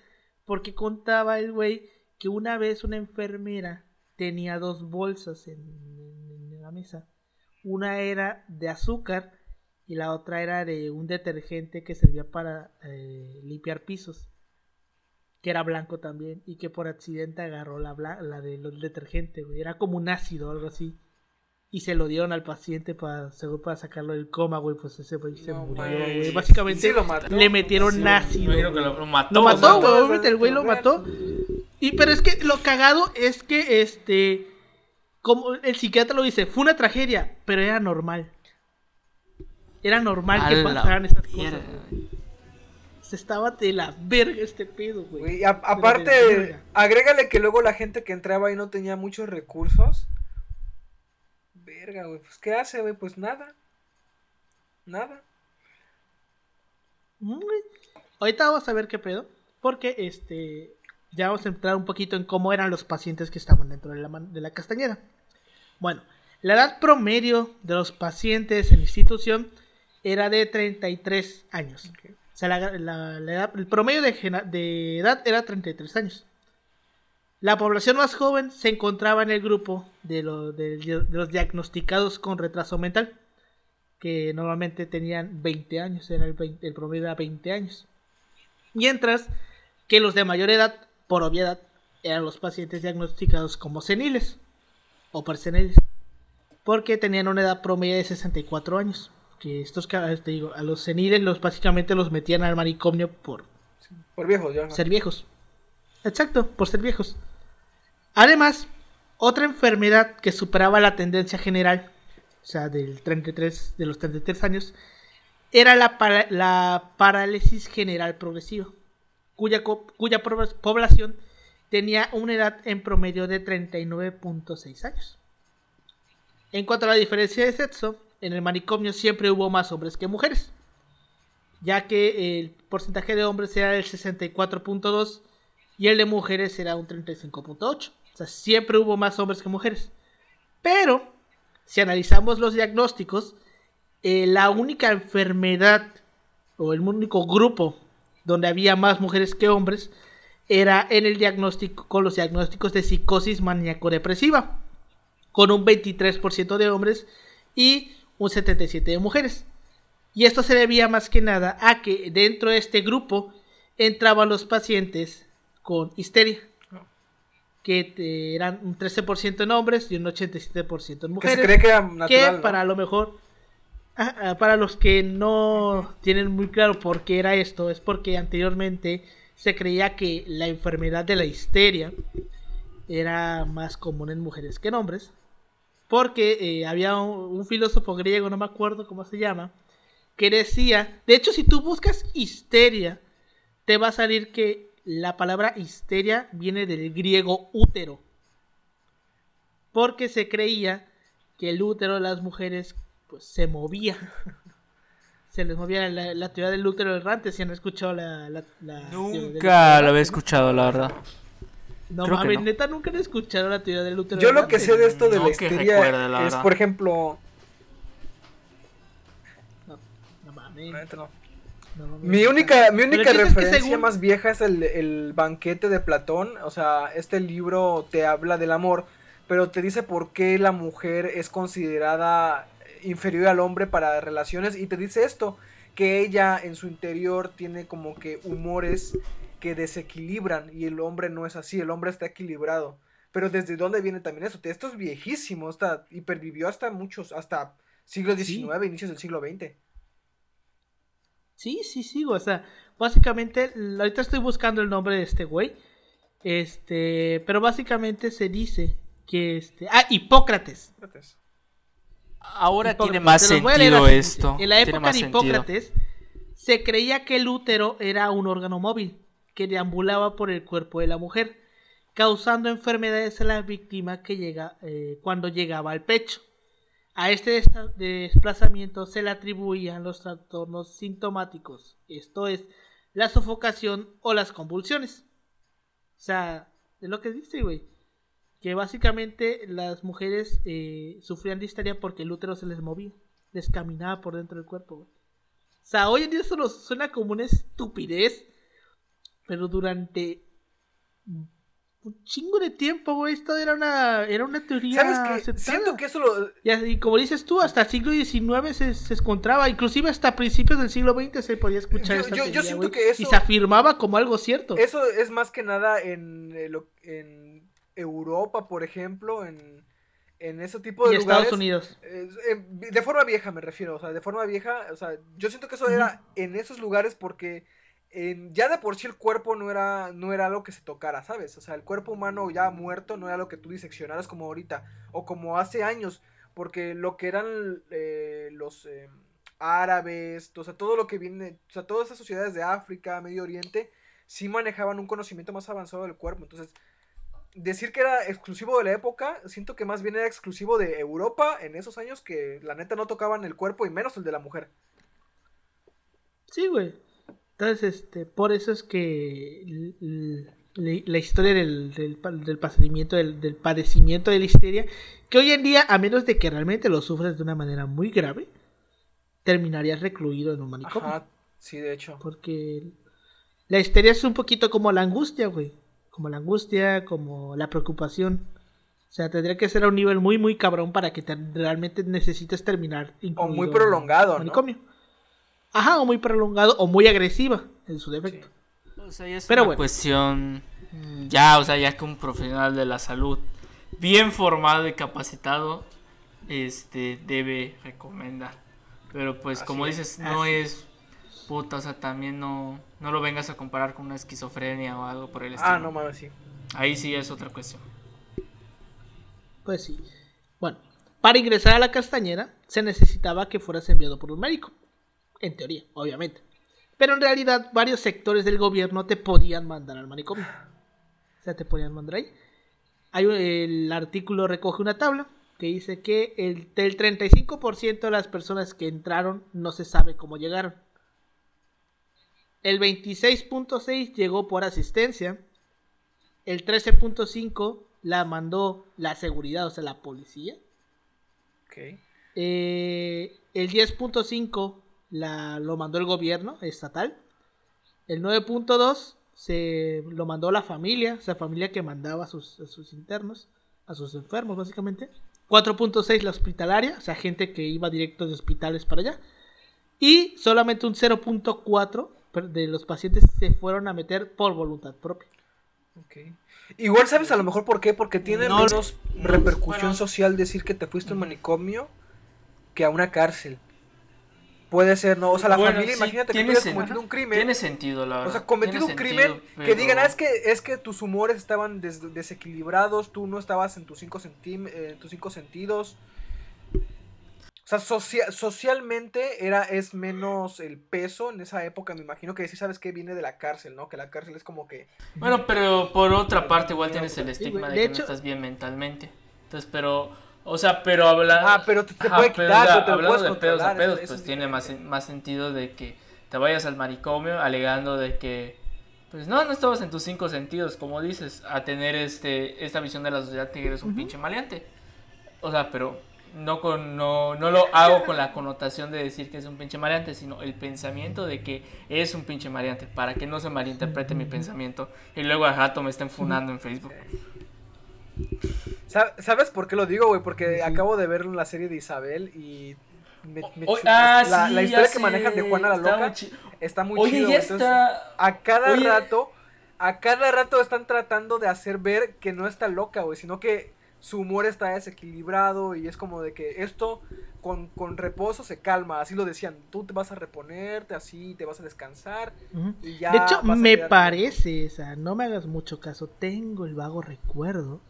Porque contaba el güey que una vez una enfermera tenía dos bolsas en, la mesa. Una era de azúcar y la otra era de un detergente que servía para eh, limpiar pisos. Que era blanco también y que por accidente agarró la, la de los detergentes, Era como un ácido o algo así. Y se lo dieron al paciente para, seguro para sacarlo del coma, güey. Pues ese güey se murió, güey. Básicamente le metieron ácido. lo, mató. Lo mató, güey. El güey lo mató. Y pero es que lo cagado es que este como el psiquiatra lo dice, fue una tragedia, pero era normal. Era normal que pasaran esas cosas. Se estaba de la verga este pedo, güey. aparte, agrégale que luego la gente que entraba ahí no tenía muchos recursos. Verga, güey. Pues, ¿qué hace, güey? Pues nada. Nada. Ahorita vamos a ver qué pedo. Porque, este ya vamos a entrar un poquito en cómo eran los pacientes que estaban dentro de la, de la castañeda. Bueno, la edad promedio de los pacientes en la institución era de 33 años. O sea, la, el promedio de, de, edad era 33 años. La población más joven se encontraba en el grupo de, de, los diagnosticados con retraso mental, que normalmente tenían 20 años, era el, el promedio era 20 años. Mientras que los de mayor edad por obviedad, eran los pacientes diagnosticados como seniles o perseniles, porque tenían una edad promedio de 64 años. Que estos, te digo, a los seniles los básicamente los metían al manicomio por, por viejos, ya. ser viejos. Exacto, por ser viejos. Además, otra enfermedad que superaba la tendencia general, o sea, del 33, de los 33 años, era la, parálisis general progresiva cuya, cuya población tenía una edad en promedio de 39.6 años. En cuanto a la diferencia de sexo, en el manicomio siempre hubo más hombres que mujeres, ya que el porcentaje de hombres era del 64.2 y el de mujeres era un 35.8. Sea, siempre hubo más hombres que mujeres. Pero, si analizamos los diagnósticos, eh, la única enfermedad o el único grupo donde había más mujeres que hombres, era en el diagnóstico, con los diagnósticos de psicosis maníaco-depresiva, con un 23% de hombres y un 77% de mujeres. Y esto se debía más que nada a que dentro de este grupo entraban los pacientes con histeria, que eran un 13% en hombres y un 87% en mujeres. Que se cree que, era que para lo mejor para los que no tienen muy claro por qué era esto, es porque anteriormente se creía que la enfermedad de la histeria era más común en mujeres que en hombres. Porque eh, había un, filósofo griego, no me acuerdo cómo se llama, que decía, de hecho si tú buscas histeria, te va a salir que la palabra histeria viene del griego útero. Porque se creía que el útero de las mujeres pues se movía. se les movía la, la teoría del útero errante. Si han escuchado la. la, la Nunca lo había escuchado, la verdad. No mames, neta, nunca he escuchado la teoría del útero Yo lo que sé de esto de la histeria es, por ejemplo. No, no mames. No, mi única, mi única referencia más vieja es el, el, banquete de Platón. O sea, este libro te habla del amor, pero te dice por qué la mujer es considerada inferior al hombre para relaciones. Y te dice esto, que ella en su interior tiene como que humores que desequilibran y el hombre no es así, el hombre está equilibrado. Pero ¿desde dónde viene también eso? Esto es viejísimo, está, y pervivió hasta muchos, hasta siglo XIX, inicios del siglo XX. Sí, sí, sí, o sea, básicamente, ahorita estoy buscando el nombre de este güey, este, pero básicamente se dice que este, ah, Hipócrates. Ahora tiene más sentido esto. En la época de Hipócrates se creía que el útero era un órgano móvil que deambulaba por el cuerpo de la mujer, causando enfermedades a la víctima que llega eh, cuando llegaba al pecho. A este desplazamiento se le atribuían los trastornos sintomáticos, esto es, la sofocación o las convulsiones. O sea, es lo que dice, güey. Que básicamente las mujeres eh, sufrían de porque el útero se les movía, les caminaba por dentro del cuerpo, güey. O sea, hoy en día eso nos suena como una estupidez, pero durante un chingo de tiempo, güey, esto era una, era una teoría ¿Sabes qué? Siento que eso lo... Y, como dices tú, hasta el siglo XIX se, se, encontraba, inclusive hasta principios del siglo XX se podía escuchar yo, yo, siento que eso... Y se afirmaba como algo cierto. Eso es más que nada en, eh, en Europa, por ejemplo, en, en ese tipo de y Estados Unidos. de forma vieja me refiero, o sea, de forma vieja, o sea, yo siento que eso era en esos lugares porque ya de por sí el cuerpo no era, no era algo que se tocara, ¿sabes? O sea, el cuerpo humano ya muerto no era lo que tú diseccionaras como ahorita, o como hace años, porque lo que eran eh, los eh, árabes, o sea, todo lo que viene, o sea, todas esas sociedades de África, Medio Oriente, sí manejaban un conocimiento más avanzado del cuerpo, entonces decir que era exclusivo de la época, siento que más bien era exclusivo de Europa en esos años que la neta no tocaban el cuerpo y menos el de la mujer. Sí, güey. Entonces, este, por eso es que la historia del, del, del padecimiento, del, padecimiento de la histeria, que hoy en día, a menos de que realmente lo sufres de una manera muy grave, terminarías recluido en un manicomio. Ajá, sí, de hecho. Porque la histeria es un poquito como la angustia, güey. Como la angustia, como la preocupación. O sea, tendría que ser a un nivel muy, muy cabrón para que realmente necesites terminar. O muy prolongado, ¿no? manicomio. Ajá, o muy prolongado o muy agresiva en su defecto. O sea, ya es Pero una cuestión ya, o sea, ya que un profesional de la salud bien formado y capacitado este debe recomendar. Pero pues como dices, no es puta, o sea, también no no lo vengas a comparar con una esquizofrenia o algo por el ah, estilo. Ah, no mames, sí. Ahí sí es otra cuestión. Pues sí. Bueno, para ingresar a la castañera se necesitaba que fueras enviado por un médico. En teoría, obviamente. Pero en realidad varios sectores del gobierno te podían mandar al manicomio. O sea, te podían mandar ahí. Hay, el artículo recoge una tabla que dice que el, del 35% de las personas que entraron no se sabe cómo llegaron. El 26.6 llegó por asistencia. El 13.5 la mandó la seguridad, o sea, la policía. Okay. Eh, el 10.5 la, lo mandó el gobierno estatal. El 9.2 se lo mandó la familia, esa familia que mandaba a sus, sus internos, a sus enfermos básicamente. 4.6 la hospitalaria, o sea, gente que iba directo de hospitales para allá. Y solamente un 0.4 de los pacientes se fueron a meter por voluntad propia. Igual sabes a lo mejor por qué, porque tiene menos repercusión social decir que te fuiste a un manicomio que a una cárcel. Puede ser, ¿no? O sea, la familia, imagínate que tú hayas cometido un crimen. Tiene sentido, la verdad. O sea, cometido un crimen que digan, ah, es que, es que tus humores estaban desequilibrados, tú no estabas en tus cinco, eh, tus cinco sentidos. O sea, socialmente era, es menos el peso en esa época, me imagino que sí sabes que viene de la cárcel, ¿no? Que la cárcel es como que... Bueno, pero por otra parte igual tienes el estigma de, que no estás bien mentalmente. Entonces, pero O sea, pero habla... Ah, pero te, te Ajá, puede pero, quitar, o sea, pero te lo hablando de pedos a pedos, pues es tiene más, más sentido de que te vayas al manicomio alegando de que, pues no, no estabas en tus cinco sentidos, como dices, a tener este esta visión de la sociedad que eres un pinche maleante. O sea, pero no con no, no lo hago con la connotación de decir que es un pinche maleante, sino el pensamiento de que es un pinche maleante, para que no se malinterprete mi pensamiento y luego a rato me estén funando en Facebook. Sa- ¿Sabes por qué lo digo, güey? Porque acabo de ver la serie de Isabel y me, me Oh, ah, la, sí, la historia que sé, manejan de Juana la Loca está muy Oye, chido. Entonces, a cada Oye. rato, a cada rato están tratando de hacer ver que no está loca, güey, sino que su humor está desequilibrado y es como de que esto con, con reposo se calma, así lo decían, tú te vas a reponerte, así te vas a descansar y ya de hecho, me parece, o sea, no me hagas mucho caso, tengo el vago recuerdo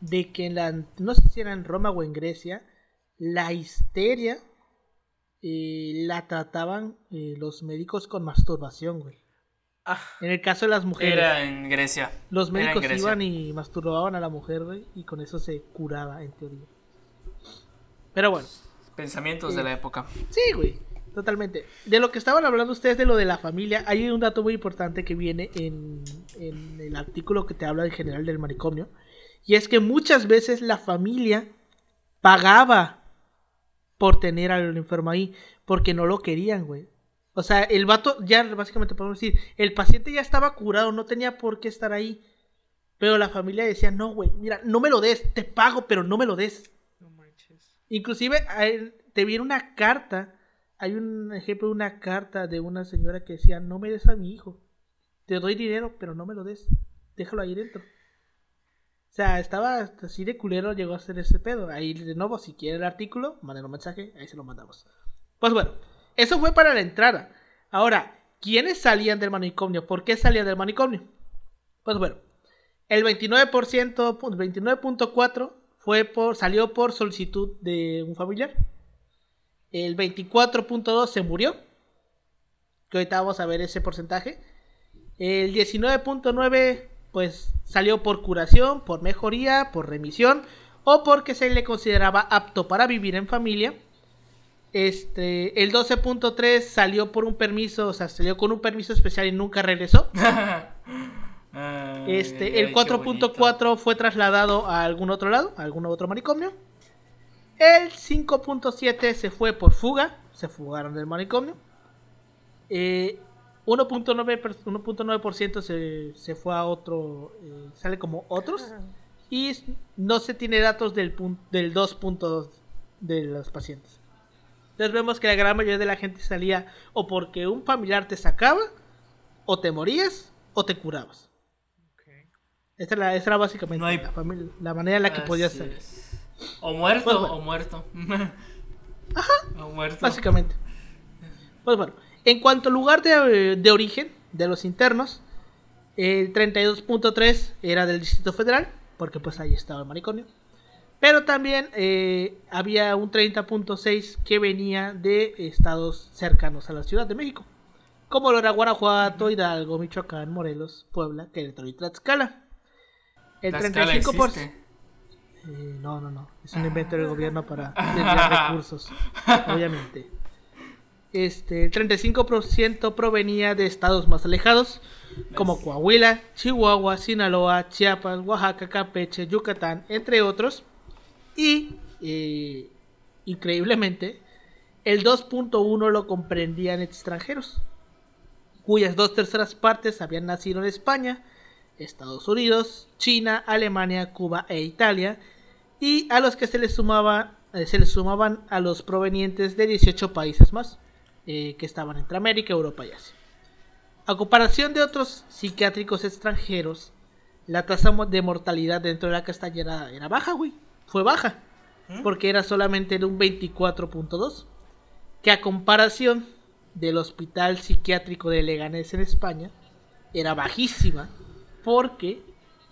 de que en la, no sé si era en Roma o en Grecia, la histeria eh, la trataban eh, los médicos con masturbación, güey. Ah, En el caso de las mujeres, Era en Grecia. los médicos Grecia. iban y masturbaban a la mujer, güey, y con eso se curaba, en teoría. Pero bueno. Pensamientos de la época. Sí, güey, totalmente. De lo que estaban hablando ustedes de lo de la familia, hay un dato muy importante que viene en, en el artículo que te habla en general del manicomio. Y es que muchas veces la familia pagaba por tener al enfermo ahí, porque no lo querían, güey. O sea, el vato, ya básicamente podemos decir, el paciente ya estaba curado, no tenía por qué estar ahí. Pero la familia decía, no, güey, mira, no me lo des, te pago, pero no me lo des. no manches. Inclusive te viene una carta, hay un ejemplo de una carta de una señora que decía, no me des a mi hijo, te doy dinero, pero no me lo des, déjalo ahí dentro. Sea, estaba así de culero, llegó a ser ese pedo. Ahí de nuevo, si quiere el artículo, manden un mensaje, ahí se lo mandamos. Pues bueno, eso fue para la entrada. Ahora, ¿quiénes salían del manicomio? ¿Por qué salían del manicomio? Pues bueno, el 29%, pu- 29.4 fue por salió por solicitud de un familiar. El 24.2 se murió. Que ahorita vamos a ver ese porcentaje. El 19.9 pues salió por curación, por mejoría, por remisión o porque se le consideraba apto para vivir en familia. Este, el 12.3 salió por un permiso, o sea, salió con un permiso especial y nunca regresó. Ay, Este, el ay, qué bonito. 4.4 fue trasladado a algún otro lado, a algún otro manicomio. El 5.7 se fue por fuga, se fugaron del manicomio. Eh, 1.9% per- 1.9% se, se fue a otro, eh, sale como otros. Y no se tiene datos del, del 2.2 de los pacientes. Entonces vemos que la gran mayoría de la gente salía o porque un familiar te sacaba, o te morías, o te curabas. Ok. Esta era, esta era básicamente No hay- la, familia- la manera en la que podías Así salir. es. O muerto, Pues bueno. o muerto. O muerto. Básicamente. Pues bueno, en cuanto al lugar de, de origen de los internos, el 32.3 era del Distrito Federal, porque pues ahí estaba el manicomio. Pero también eh, había un 30.6 que venía de estados cercanos a la Ciudad de México, como lo era Guanajuato, Hidalgo, Michoacán, Morelos, Puebla, Querétaro y Tlaxcala. El Tlaxcala 35%. existe. Eh, no, no, no. Es un invento del gobierno para recursos. Obviamente. Este, el 35% provenía de estados más alejados, como Coahuila, Chihuahua, Sinaloa, Chiapas, Oaxaca, Campeche, Yucatán, entre otros. Y, eh, increíblemente, el 2.1 lo comprendían extranjeros, cuyas dos terceras partes habían nacido en España, Estados Unidos, China, Alemania, Cuba e Italia, y a los que se les sumaba, eh, se les sumaban a los provenientes de 18 países más, eh, que estaban entre América, Europa y Asia. A comparación de otros psiquiátricos extranjeros, la tasa de mortalidad dentro de la castañera era baja, güey. Fue baja, porque era solamente de un 24.2, que a comparación del Hospital Psiquiátrico de Leganés en España, era bajísima, porque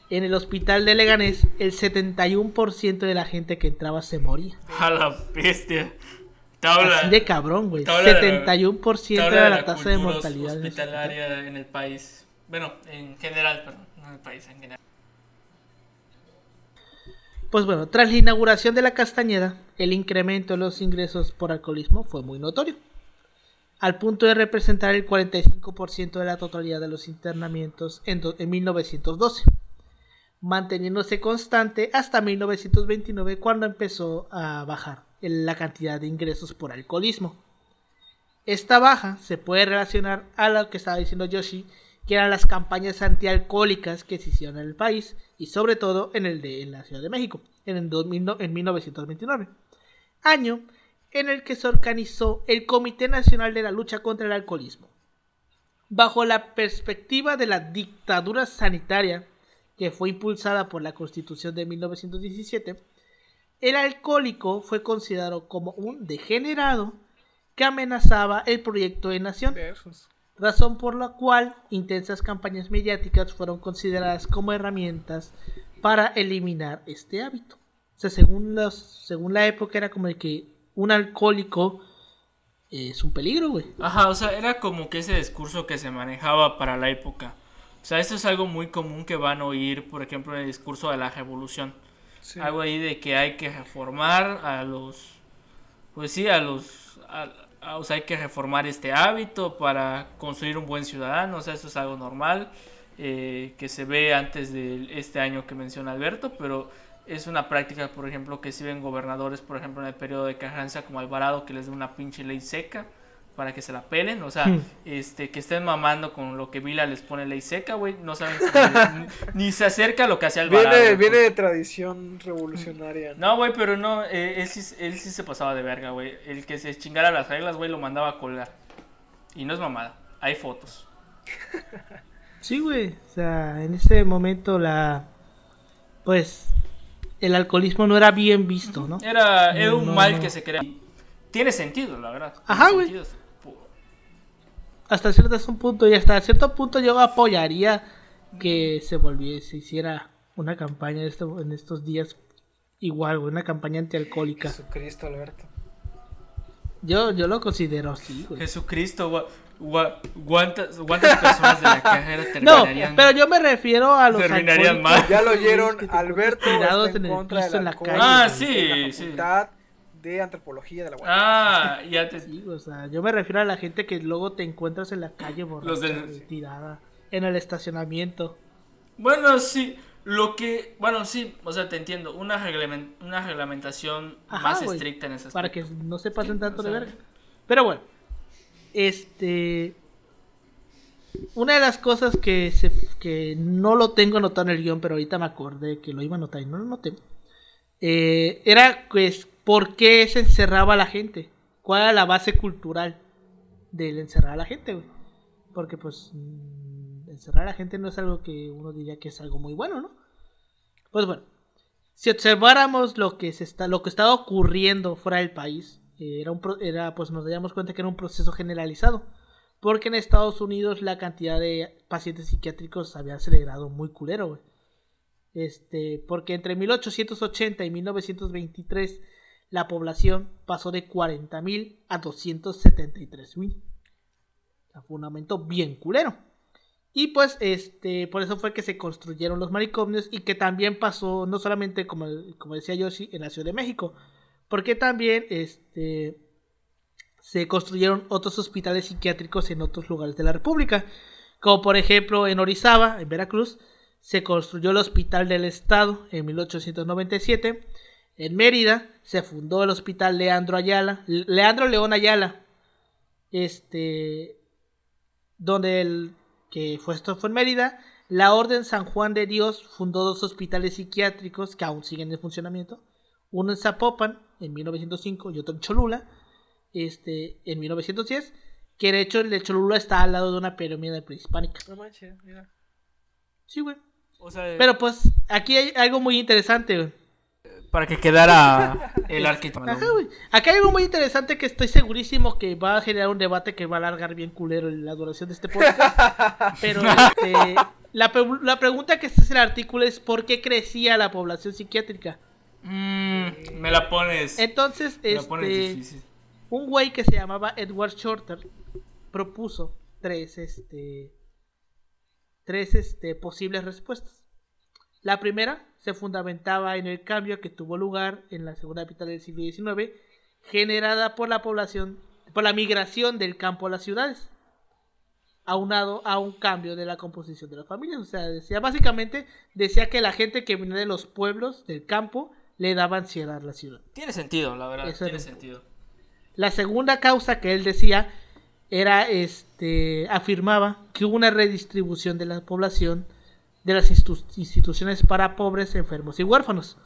en el hospital de Leganés el 71% de la gente que entraba se moría. A la bestia. Tabla. Así de cabrón, güey. tabla de la- 71% de la tasa de mortalidad. en hospitalaria en el país. Bueno, en general, perdón, no en el país, en general. Pues bueno, tras la inauguración de la Castañeda, el incremento de los ingresos por alcoholismo fue muy notorio, al punto de representar el 45% de la totalidad de los internamientos en, en 1912, manteniéndose constante hasta 1929 cuando empezó a bajar la cantidad de ingresos por alcoholismo. Esta baja se puede relacionar a lo que estaba diciendo Yoshi, que eran las campañas antialcohólicas que se hicieron en el país y sobre todo en el de en la Ciudad de México en, el 2000, en 1929, año en el que se organizó el Comité Nacional de la Lucha contra el Alcoholismo. Bajo la perspectiva de la dictadura sanitaria que fue impulsada por la Constitución de 1917, el alcohólico fue considerado como un degenerado que amenazaba el proyecto de nación, razón por la cual intensas campañas mediáticas fueron consideradas como herramientas para eliminar este hábito. O sea, según, los, según la época era como el que un alcohólico es un peligro, güey. Ajá, o sea, era como que ese discurso que se manejaba para la época. O sea, esto es algo muy común que van a oír, por ejemplo, en el discurso de la revolución. Algo ahí de que hay que reformar a los, pues sí, a los, o sea, hay que reformar este hábito para construir un buen ciudadano, o sea, eso es algo normal eh, que se ve antes de este año que menciona Alberto, pero es una práctica, por ejemplo, que si ven gobernadores, por ejemplo, en el periodo de Carranza como Alvarado, que les dé una pinche ley seca para que se la pelen, o sea, hmm. este, que estén mamando con lo que Vila les pone ley seca, güey, no saben ni, se acerca a lo que hacía Alvarado. Viene, viene de tradición revolucionaria. No, güey, pero no, eh, él, sí, él sí se pasaba de verga, güey, el que se chingara las reglas, güey, lo mandaba a colgar. Y no es mamada, hay fotos. Sí, güey, o sea, en ese momento la, pues, el alcoholismo no era bien visto, ¿no? Era, un mal que se crea. Tiene sentido, la verdad. Ajá, güey hasta cierto punto y hasta cierto punto yo apoyaría que se volviese, hiciera una campaña en estos días igual, una campaña antialcohólica. Jesucristo, Alberto. Yo, yo lo considero así, güey. Jesucristo, ¿cuántas, personas de la carrera terminarían? No, pero yo me refiero a los terminarían mal. Ya lo oyeron, Alberto tirados en, el piso en la calle. Ah, sí, sí de antropología de la Ah, ya te. Sí, o sea, yo me refiero a la gente que luego te encuentras en la calle borracha, tirada, en el estacionamiento. Bueno, sí. Lo que, bueno, sí, o sea, te entiendo, una, una reglamentación más estricta en ese Para que no se pasen tanto de verga. Pero bueno, este... Una de las cosas que, se, que no lo tengo anotado en el guion, pero ahorita me acordé que lo iba a anotar y no lo noté, eh, era pues ¿Por qué se encerraba la gente? ¿Cuál era la base cultural del encerrar a la gente, güey? Porque pues mm, encerrar a la gente no es algo que uno diría que es algo muy bueno, ¿no? Pues bueno, si observáramos lo que se está, lo que estaba ocurriendo fuera del país, era un, era, pues nos daríamos cuenta que era un proceso generalizado, porque en Estados Unidos la cantidad de pacientes psiquiátricos había acelerado muy culero, güey. Este, porque entre 1880 y 1923 la población pasó de 40.000 a 273.000. O fue un aumento bien culero. Y pues, este, por eso fue que se construyeron los manicomios y que también pasó, no solamente como, como decía Yoshi, en la Ciudad de México, porque también, este, se construyeron otros hospitales psiquiátricos en otros lugares de la República, como por ejemplo en Orizaba, en Veracruz, se construyó el Hospital del Estado en 1897 en Mérida se fundó el Hospital Leandro Ayala, Leandro León Ayala, este, donde el que fue esto fue en Mérida, la Orden San Juan de Dios fundó dos hospitales psiquiátricos que aún siguen en funcionamiento, uno en Zapopan en 1905 y otro en Cholula, este, en 1910, que de hecho el de Cholula está al lado de una pirámide prehispánica. No manches, mira. Sí, güey. Pero pues aquí hay algo muy interesante, güey para que quedara el arquitecto. Acá hay algo muy interesante que estoy segurísimo que va a generar un debate que va a alargar bien culero la duración de este podcast. Pero este, la, pregunta que está en el artículo es ¿por qué crecía la población psiquiátrica? Mm, me la pones. Entonces, este, un güey que se llamaba Edward Shorter propuso tres, este, tres este, posibles respuestas. La primera se fundamentaba en el cambio que tuvo lugar en la segunda mitad del siglo XIX, generada por la población, por la migración del campo a las ciudades, aunado a un cambio de la composición de las familias. O sea, decía, básicamente decía que la gente que venía de los pueblos, del campo, le daba ansiedad a la ciudad. Tiene sentido, la verdad, Eso tiene sentido. La segunda causa que él decía era este afirmaba que hubo una redistribución de la población de las institu- instituciones para pobres, enfermos y huérfanos.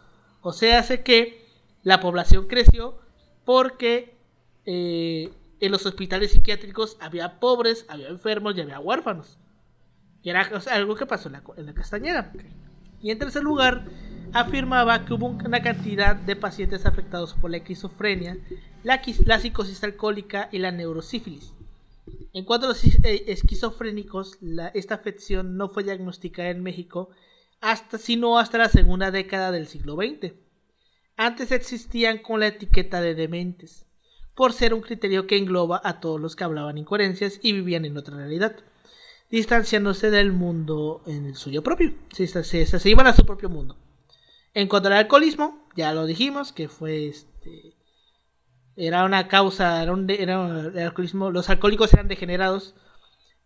O sea, hace que la población creció porque eh, en los hospitales psiquiátricos había pobres, había enfermos y había huérfanos. Y era o sea, algo que pasó en la, en la Castañera. Y en tercer lugar, afirmaba que hubo una cantidad de pacientes afectados por la esquizofrenia, la, la psicosis alcohólica y la neurosífilis. En cuanto a los eh, esquizofrénicos, esta afección no fue diagnosticada en México hasta, sino hasta la segunda década del siglo XX. Antes existían con la etiqueta de dementes, por ser un criterio que engloba a todos los que hablaban incoherencias y vivían en otra realidad distanciándose del mundo en el suyo propio. Se, se- se iban a su propio mundo. En cuanto al alcoholismo, ya lo dijimos, que fue este. Era una causa, era un era alcoholismo, los alcohólicos eran degenerados.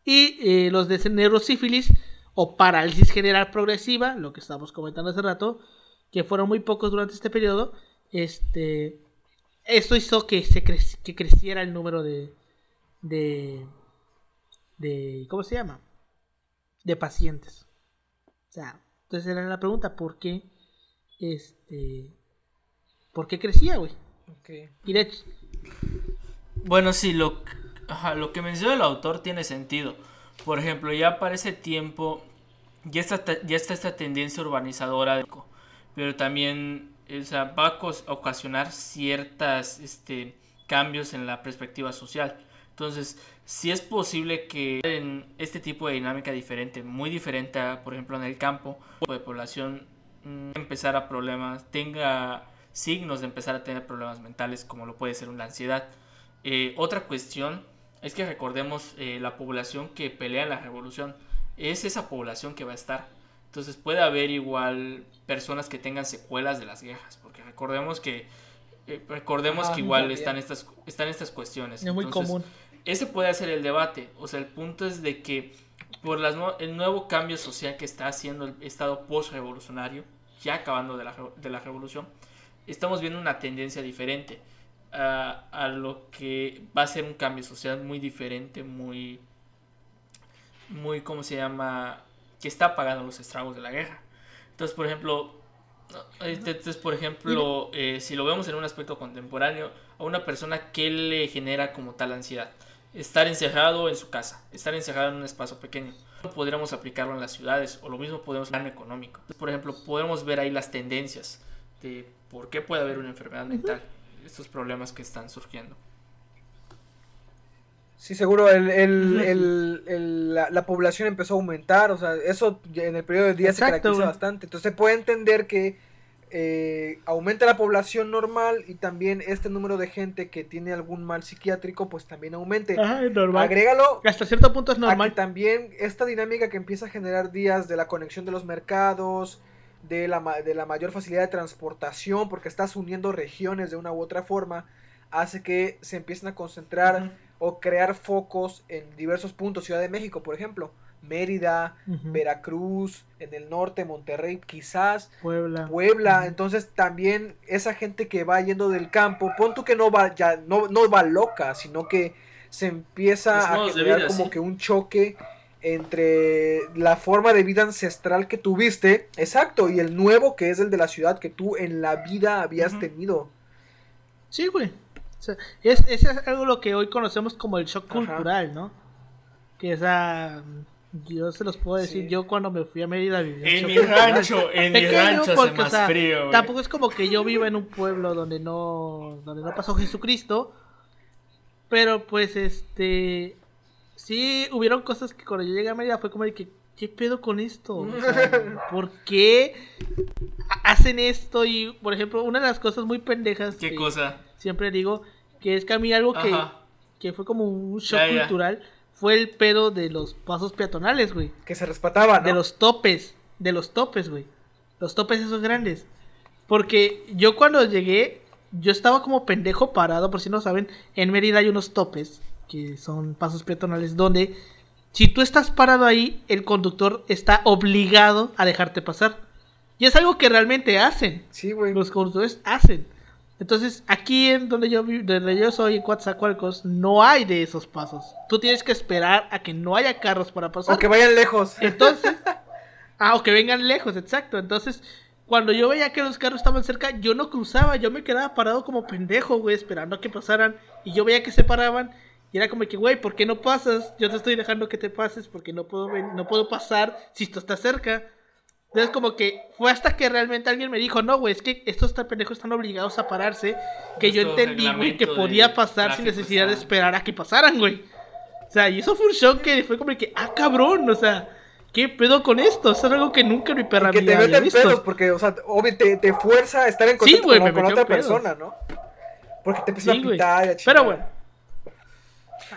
Y eh, los de neurosífilis o parálisis general progresiva, lo que estábamos comentando hace rato, que fueron muy pocos durante este periodo, este, esto hizo que, se cre- que creciera el número de, de, de ¿cómo se llama? De pacientes. O sea, entonces era la pregunta, ¿por qué este por qué crecía, güey? Ok. Y de hecho, Bueno, sí, lo, ajá, lo que menciona el autor tiene sentido. Por ejemplo, ya para ese tiempo ya está, ya está esta tendencia urbanizadora, de- pero también o sea, va a ocasionar ciertos este, cambios en la perspectiva social. Entonces, si es posible que en este tipo de dinámica diferente, muy diferente a, por ejemplo, en el campo, de población mm, empezar a problemas, tenga signos de empezar a tener problemas mentales, como lo puede ser una ansiedad. Eh, otra cuestión es que recordemos eh, la población que pelea en la revolución, es esa población que va a estar. Entonces puede haber igual personas que tengan secuelas de las guerras, porque recordemos que eh, recordemos que igual están estas están estas cuestiones. es muy Entonces, común. ese puede ser el debate. O sea, el punto es de que por las el nuevo cambio social que está haciendo el Estado post-revolucionario, ya acabando de la, de la revolución, estamos viendo una tendencia diferente a, a lo que va a ser un cambio social muy diferente, muy, muy, ¿cómo se llama? Que está pagando los estragos de la guerra. Entonces, por ejemplo, este, Entonces, por ejemplo, eh, si lo vemos en un aspecto contemporáneo, a una persona que le genera como tal ansiedad, estar encerrado en su casa, estar encerrado en un espacio pequeño. Podríamos aplicarlo en las ciudades o lo mismo podemos en el económico. Por ejemplo, podemos ver ahí las tendencias de por qué puede haber una enfermedad mental, estos problemas que están surgiendo. Sí, seguro, el, el- el- el- la, la población empezó a aumentar, o sea, eso en el periodo de días se caracteriza bastante. Entonces se puede entender que eh, aumenta la población normal y también este número de gente que tiene algún mal psiquiátrico, pues también aumente. Ajá, es normal. Agrégalo Hasta cierto punto es a que normal. también esta dinámica que empieza a generar días de la conexión de los mercados, de la, ma- de la mayor facilidad de transportación, porque estás uniendo regiones de una u otra forma, hace que se empiecen a concentrar o crear focos en diversos puntos. Ciudad de México, por ejemplo, Mérida. Veracruz, en el norte, Monterrey, quizás, Puebla. Puebla. Entonces también esa gente que va yendo del campo, pon tú que no va, ya, no, no va loca, sino que se empieza a generar vida, como sí. que un choque entre la forma de vida ancestral que tuviste, exacto, y el nuevo que es el de la ciudad que tú en la vida habías tenido. Sí, güey. O sea, es, ese es algo lo que hoy conocemos como el shock Ajá. cultural, ¿no? Que esa... Yo se los puedo decir, Sí. yo cuando me fui a Mérida viví un En mi rancho, en mi rancho hace porque, o sea, frío. Tampoco es como que yo viva en un pueblo donde no, donde no pasó Jesucristo. Pero pues este sí hubieron cosas que cuando yo llegué a Mérida fue como de que ¿qué pedo con esto? O sea, ¿Por qué ha- hacen esto? Y por ejemplo, una de las cosas muy pendejas ¿Qué que cosa? siempre digo, que es que a mí algo que, que fue como un shock Ya, ya. cultural fue el pedo de los pasos peatonales, güey. Que se respetaba, ¿no? De los topes, de los topes, güey. Los topes esos grandes. Porque yo cuando llegué, yo estaba como pendejo parado, por si no saben, en Mérida hay unos topes, que son pasos peatonales, donde si tú estás parado ahí, el conductor está obligado a dejarte pasar. Y es algo que realmente hacen. Sí, güey. Los conductores hacen. Entonces, aquí en donde yo, donde yo soy, en Coatzacoalcos, no hay de esos pasos. Tú tienes que esperar a que no haya carros para pasar. O que vayan lejos. Entonces, ah, o que vengan lejos, exacto. Entonces, cuando yo veía que los carros estaban cerca, yo no cruzaba, yo me quedaba parado como pendejo, güey, esperando a que pasaran. Y yo veía que se paraban. Y era como que, güey, ¿por qué no pasas? Yo te estoy dejando que te pases porque no puedo, no puedo pasar si esto está cerca. Entonces, como que fue hasta que realmente alguien me dijo, no, güey, es que estos tan pendejos están obligados a pararse. Que yo Nuestro entendí, güey, que podía pasar sin necesidad de esperar a que pasaran, güey. O sea, y eso fue un shock que fue como que, ah, cabrón, o sea, ¿qué pedo con esto? Eso es algo que nunca mi perra que te meten pedos porque, o sea, obvio, te, te fuerza a estar en Sí, contacto con, me con metió otra pedos. persona, ¿no? Porque te empiezan Sí, a pitar y a Pero bueno.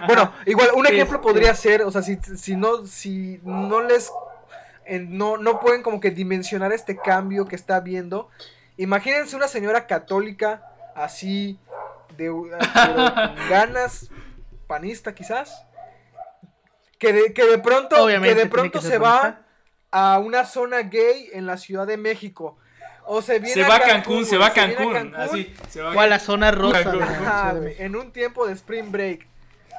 Bueno, igual un ejemplo podría ser, o sea, si, si no, si no les, en- no, no pueden como que dimensionar este cambio que está viendo. Imagínense una señora católica así de, con ganas, panista quizás, que de, que de pronto, Obviamente que de pronto que se va a una zona gay en la Ciudad de México. O se viene Se va a Cancún, se va a viene Cancún. Así, se va O a la zona rosa. Cancún. Ajá, en un tiempo de spring break.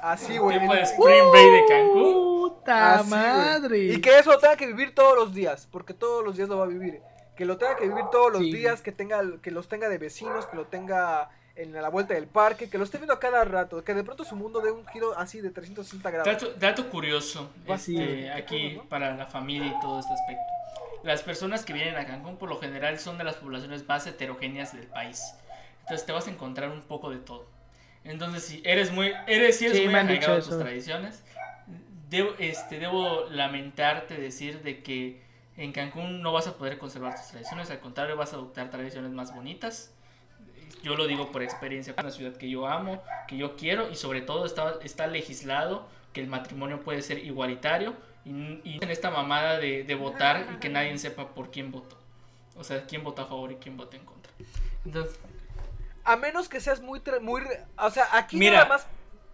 Así, güey. Tiempo en- de Spring Break de Cancún. Puta Así, güey. madre. Y que eso lo tenga que vivir todos los días, porque todos los días lo va a vivir. Que lo tenga que vivir todos los Sí. días, que tenga, que los tenga de vecinos, que lo tenga en la vuelta del parque, que lo esté viendo a cada rato, que de pronto su mundo dé un giro así de 360 grados. Dato, dato curioso Así este, es. aquí ¿no? para la familia y todo este aspecto. Las personas que vienen a Cancún por lo general son de las poblaciones más heterogéneas del país. Entonces te vas a encontrar un poco de todo. Entonces si eres muy, eres, si eres Sí, muy arraigado a tus eso. tradiciones, debo, este, debo lamentarte decir de que en Cancún no vas a poder conservar tus tradiciones, al contrario vas a adoptar tradiciones más bonitas. Yo lo digo por experiencia, es una ciudad que yo amo, que yo quiero y sobre todo está, está legislado que el matrimonio puede ser igualitario y, y en esta mamada de, de votar y que nadie sepa por quién votó. O sea, quién vota a favor y quién vota en contra. Entonces, A menos que seas muy, muy, o sea, aquí Mira, nada más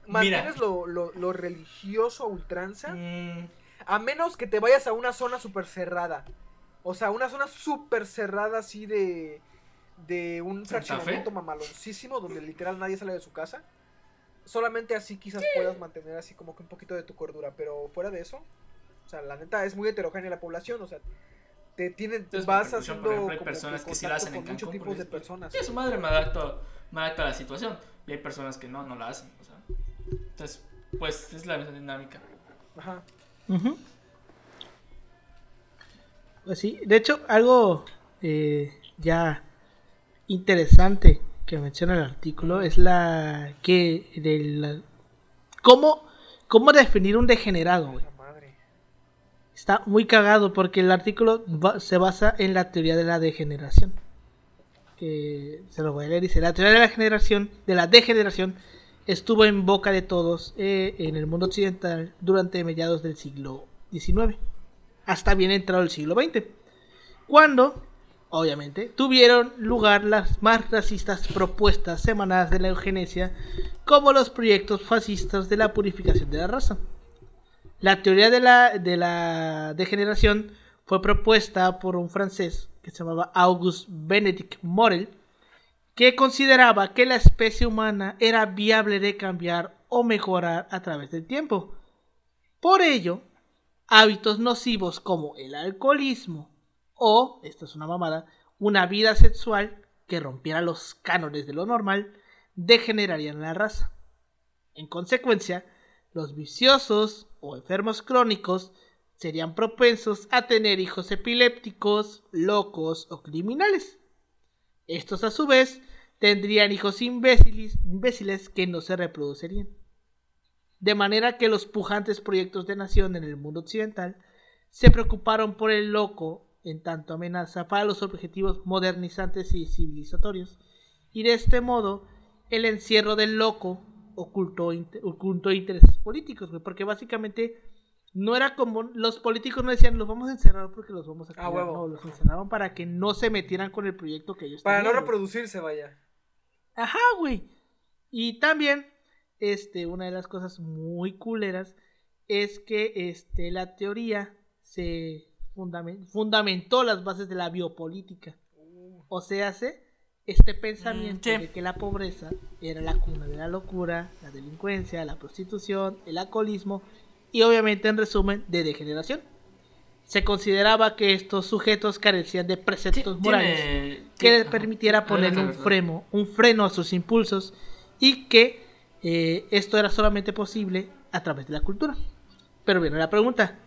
mira. mantienes lo, lo, lo religioso a ultranza. mm, A menos que te vayas a una zona súper cerrada. O sea, una zona súper cerrada así de. De un fraccionamiento mamaloncísimo donde literal nadie sale de su casa. Solamente así quizás puedas mantener así como que un poquito de tu cordura. Pero fuera de eso. O sea, la neta es muy heterogénea la población. O sea, te tienen, Entonces, vas por ejemplo, haciendo por ejemplo, hay como personas que sí la hacen en con muchos Cancún, tipos de personas. sí, a su madre me adapto, me adapto a la situación. Y hay personas que no, no la hacen. o sea. entonces, pues es la misma dinámica. Ajá. Ujú. Pues sí, de hecho, algo eh, ya interesante que menciona el artículo es la que del cómo cómo definir un degenerado, güey. Está muy cagado porque el artículo se basa en la teoría de la degeneración. Que se lo voy a leer. Dice: La teoría de la generación, de la degeneración, estuvo en boca de todos eh, en el mundo occidental durante mediados del siglo XIX, hasta bien entrado el siglo XX, cuando, obviamente, tuvieron lugar las más racistas propuestas semanadas de la eugenesia, como los proyectos fascistas de la purificación de la raza. La teoría de la, de la degeneración fue propuesta por un francés que se llamaba Auguste Benedict Morel, que consideraba que la especie humana era viable de cambiar o mejorar a través del tiempo. Por ello, hábitos nocivos como el alcoholismo o, esto es una mamada, una vida sexual que rompiera los cánones de lo normal, degenerarían la raza. En consecuencia, los viciosos o enfermos crónicos serían propensos a tener hijos epilépticos, locos o criminales. Estos a su vez tendrían hijos imbéciles, imbéciles que no se reproducirían. De manera que los pujantes proyectos de nación en el mundo occidental se preocuparon por el loco en tanto amenaza para los objetivos modernizantes y civilizatorios, y de este modo el encierro del loco ocultó, ocultó intereses políticos, güey, porque básicamente no era como los políticos no decían los vamos a encerrar porque los vamos a Ah, cuidar", huevo. no, los encerraban para que no se metieran con el proyecto que ellos Para no güey. reproducirse, vaya. Ajá, güey. Y también, este, una de las cosas muy culeras es que este, la teoría se fundamen- fundamentó las bases de la biopolítica. O sea, hace este pensamiento Mm, sí. de que la pobreza era la cuna de la locura, la delincuencia, la prostitución, el alcoholismo y obviamente en resumen de degeneración. Se consideraba que estos sujetos carecían de preceptos morales Tiene- que les permitiera ponerle un freno, un freno a sus impulsos y que eh, esto era solamente posible a través de la cultura. Pero viene la pregunta.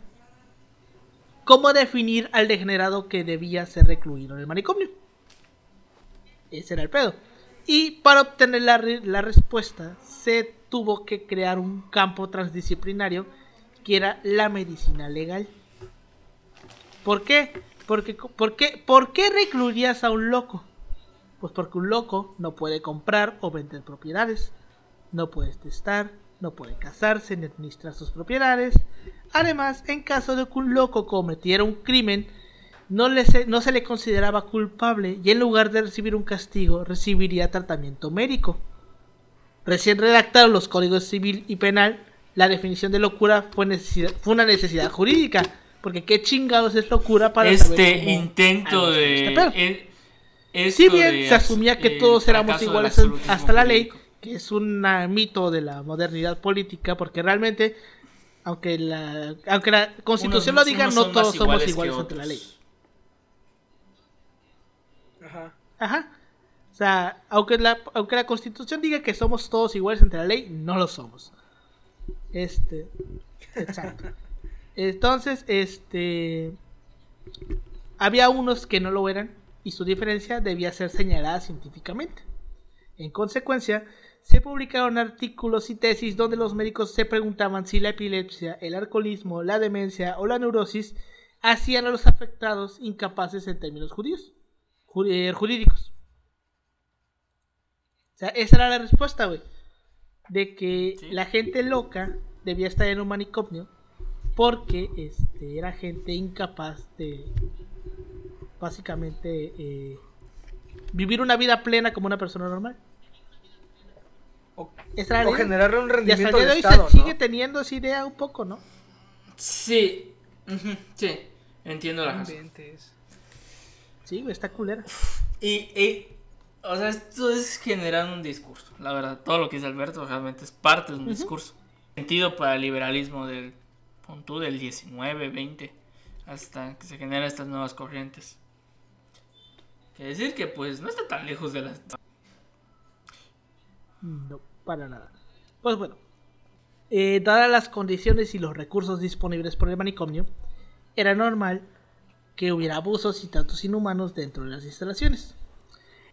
¿Cómo definir al degenerado que debía ser recluido en el manicomio? Ese era el pedo. Y para obtener la, la respuesta se tuvo que crear un campo transdisciplinario que era la medicina legal. ¿Por qué? Porque, ¿por, qué, ¿Por qué recluirías a un loco? Pues porque un loco no puede comprar o vender propiedades, no puede testar, no puede casarse ni administrar sus propiedades. Además, en caso de que un loco cometiera un crimen, no, le se, no se le consideraba culpable y en lugar de recibir un castigo, recibiría tratamiento médico. Recién redactados los códigos civil y penal, la definición de locura fue, necesidad- fue una necesidad jurídica. Porque qué chingados es locura para Este intento de. este esto Si bien de se as- asumía que todos éramos iguales hasta la ley, que es un mito de la modernidad política, porque realmente, aunque la, aunque la constitución Unos- lo diga, no todos somos iguales ante la ley. Ajá. O sea, aunque la, aunque la constitución diga que somos todos iguales ante la ley, no lo somos. Este. Exacto. Entonces, este. Había unos que no lo eran y su diferencia debía ser señalada científicamente. En consecuencia, se publicaron artículos y tesis donde los médicos se preguntaban si la epilepsia, el alcoholismo, la demencia o la neurosis hacían a los afectados incapaces en términos judíos, ju- jurídicos. O sea, esa era la respuesta, güey. De que Sí. la gente loca debía estar en un manicomio porque este, era gente incapaz de básicamente eh, vivir una vida plena como una persona normal. O, Esa era o generarle un y hasta el rendimiento día de hoy se sigue teniendo esa idea un poco, ¿no? Sí. Sí. Entiendo la razón. Sí, güey, está culera. Y, y, o sea, esto es generar un discurso. La verdad, todo lo que dice Alberto realmente es parte de un discurso. Sentido para el liberalismo del pon tú, del 19, 20, hasta que se generan estas nuevas corrientes. Quiere decir que pues no está tan lejos de las... No, para nada. Pues bueno, eh, dadas las condiciones y los recursos disponibles por el manicomio, era normal que hubiera abusos y tratos inhumanos dentro de las instalaciones.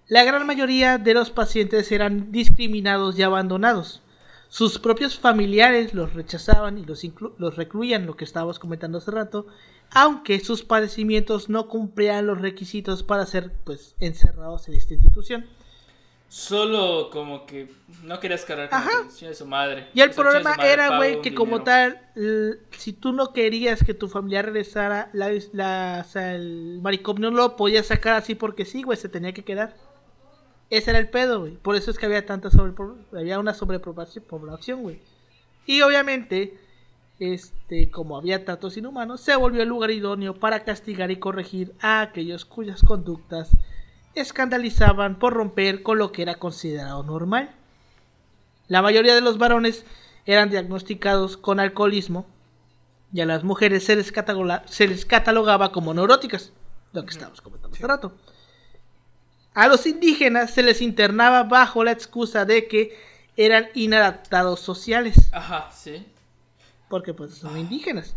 La gran mayoría de los pacientes eran discriminados y abandonados. Sus propios familiares los rechazaban y los, recluían, lo que estábamos comentando hace rato, aunque sus padecimientos no cumplían los requisitos para ser pues encerrados en esta institución. Solo como que no querías cargar con Ajá. la atención de su madre. Y el O sea, problema madre, era, güey, que como dinero. tal, si tú no querías que tu familiar regresara, la, la- o sea, el manicomio no lo podías sacar así porque sí, güey, se tenía que quedar. Ese era el pedo, güey. Por eso es que había tanta sobre, había una sobrepoblación, población, güey. Y obviamente, este, como había tratos inhumanos, se volvió el lugar idóneo para castigar y corregir a aquellos cuyas conductas escandalizaban por romper con lo que era considerado normal. La mayoría de los varones eran diagnosticados con alcoholismo y a las mujeres se les, cataloga- se les catalogaba como neuróticas, lo que estábamos comentando hace rato. A los indígenas se les internaba bajo la excusa de que eran inadaptados sociales, Ajá, sí. porque pues son indígenas.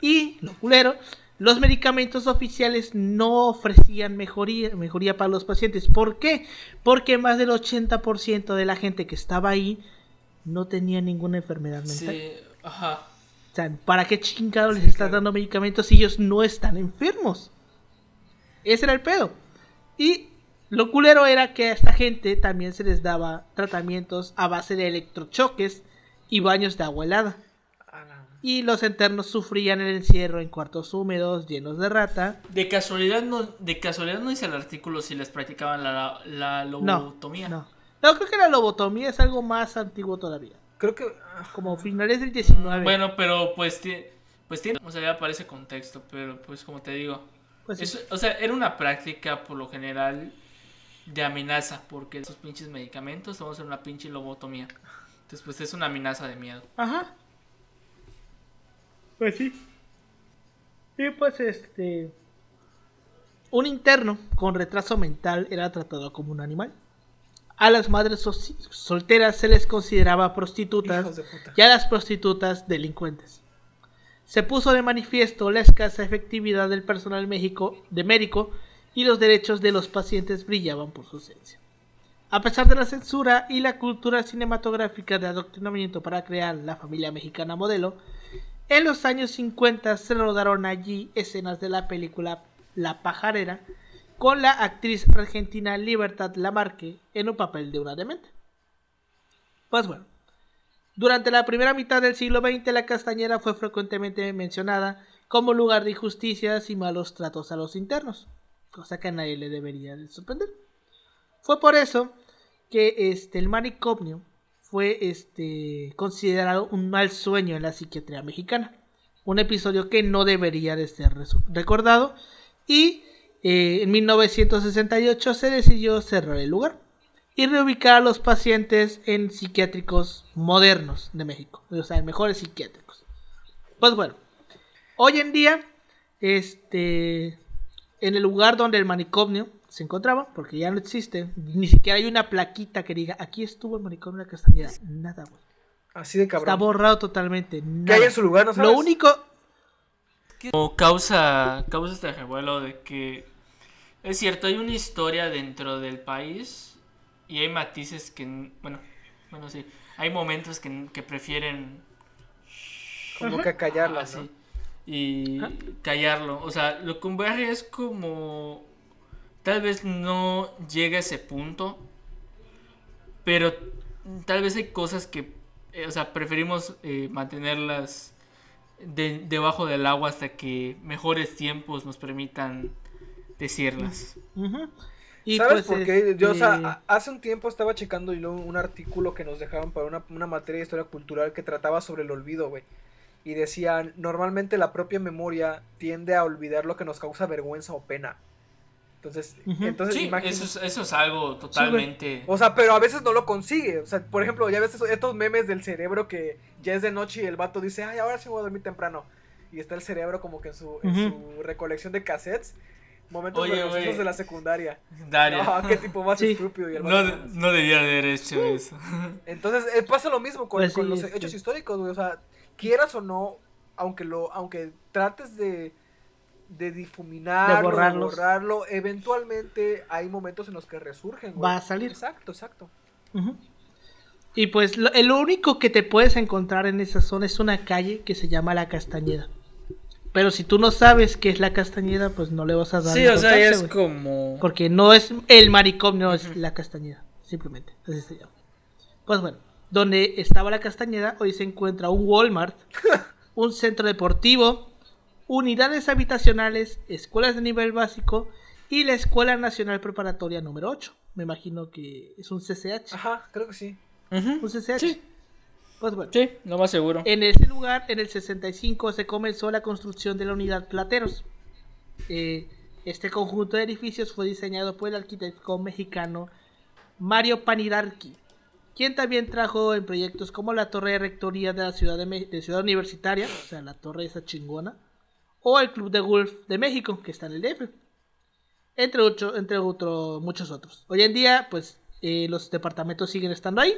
Y, lo culero, los medicamentos oficiales no ofrecían mejoría, mejoría para los pacientes. ¿Por qué? Porque más del 80% de la gente que estaba ahí no tenía ninguna enfermedad mental. Sí, ajá. O sea, ¿para qué chingados les Sí, estás claro. dando medicamentos si ellos no están enfermos? Ese era el pedo. Y lo culero era que a esta gente también se les daba tratamientos a base de electrochoques y baños de agua helada. Y los internos sufrían el encierro en cuartos húmedos llenos de rata. De casualidad no, de casualidad no dice el artículo si les practicaban la, la lobotomía. no. No, creo que la lobotomía es algo más antiguo todavía. Creo que. ah, Como finales del 19. Bueno, pero pues tiene, pues tiene, o sea, ya aparece contexto, pero pues como te digo, Pues sí. eso- o sea, era una práctica por lo general de amenaza, porque esos pinches medicamentos vamos a hacer una pinche lobotomía. Entonces, pues es una amenaza de miedo. Ajá. Pues sí. Y pues este. Un interno con retraso mental era tratado como un animal. A las madres so- solteras se les consideraba prostitutas y a las prostitutas delincuentes. Se puso de manifiesto la escasa efectividad del personal México, de médico y los derechos de los pacientes brillaban por su ausencia. A pesar de la censura y la cultura cinematográfica de adoctrinamiento para crear la familia mexicana modelo, en los años 50 se rodaron allí escenas de la película La pajarera con la actriz argentina Libertad Lamarque en un papel de una demente. Pues bueno, durante la primera mitad del siglo XX la Castañera fue frecuentemente mencionada como lugar de injusticias y malos tratos a los internos, cosa que a nadie le debería de sorprender. Fue por eso que este, el manicomio fue este, considerado un mal sueño en la psiquiatría mexicana. Un episodio que no debería de ser recordado y eh, en 1968 se decidió cerrar el lugar y reubicar a los pacientes en psiquiátricos modernos de México, o sea, en mejores psiquiátricos. Pues bueno, hoy en día, este, en el lugar donde el manicomio se encontraba, porque ya no existe, ni siquiera hay una plaquita que diga aquí estuvo el manicomio de la Castañeda, nada, güey. Así de Está cabrón. borrado totalmente. ¿Qué nada. hay en su lugar? ¿No sabes? Lo único, Como causa, causa este revuelo de que es cierto, hay una historia dentro del país y hay matices que, bueno, bueno, sí, hay momentos que, que prefieren Como que callarla, así ¿no? y callarlo. O sea, lo con Barry es como tal vez no llega a ese punto, pero tal vez hay cosas que, eh, o sea, preferimos eh, mantenerlas de- debajo del agua hasta que mejores tiempos nos permitan decirlas. Y ¿Sabes pues, por qué? Yo, o sea, hace un tiempo estaba checando yo un artículo que nos dejaban para una, una materia de historia cultural que trataba sobre el olvido, güey. Y decían, normalmente la propia memoria tiende a olvidar lo que nos causa vergüenza o pena. Entonces, entonces Sí, eso es, eso es algo totalmente... O sea, pero a veces no lo consigue. O sea, por ejemplo, ya ves estos memes del cerebro que ya es de noche y el vato dice, ay, ahora sí voy a dormir temprano. Y está el cerebro como que en su, en su recolección de cassettes. Momentos Oye, de la secundaria. Daria. No, qué tipo más Sí. estúpido. Y el No, vato- no debía haber hecho eso. Entonces, eh, pasa lo mismo con, Pues con sí, los hechos históricos, güey. O sea, quieras o no, aunque lo aunque trates de, de difuminarlo, De borrarlo, eventualmente hay momentos en los que resurgen, güey. Va a salir. Exacto, exacto. Y pues lo, lo único que te puedes encontrar en esa zona es una calle que se llama La Castañeda. Pero si tú no sabes qué es La Castañeda, pues no le vas a dar Sí, o sea, es güey. como... Porque no es el manicomio, es La Castañeda. Simplemente, así se llama. Pues bueno, donde estaba La Castañeda, hoy se encuentra un Walmart, un centro deportivo, unidades habitacionales, escuelas de nivel básico y la Escuela Nacional Preparatoria número 8. Me imagino que es un CCH. Ajá, creo que sí. Un CCH. Sí. Pues bueno. Sí, lo más seguro. En ese lugar, en el 65, se comenzó la construcción de la unidad Plateros. Eh, este conjunto de edificios fue diseñado por el arquitecto mexicano Mario Panirarqui, quien también trajo en proyectos como la Torre de Rectoría de la Ciudad, de, de Ciudad Universitaria, o sea, la torre esa chingona, o el Club de Golf de México, que está en el DF, entre, ocho, entre otro- muchos otros. Hoy en día, pues, eh, los departamentos siguen estando ahí.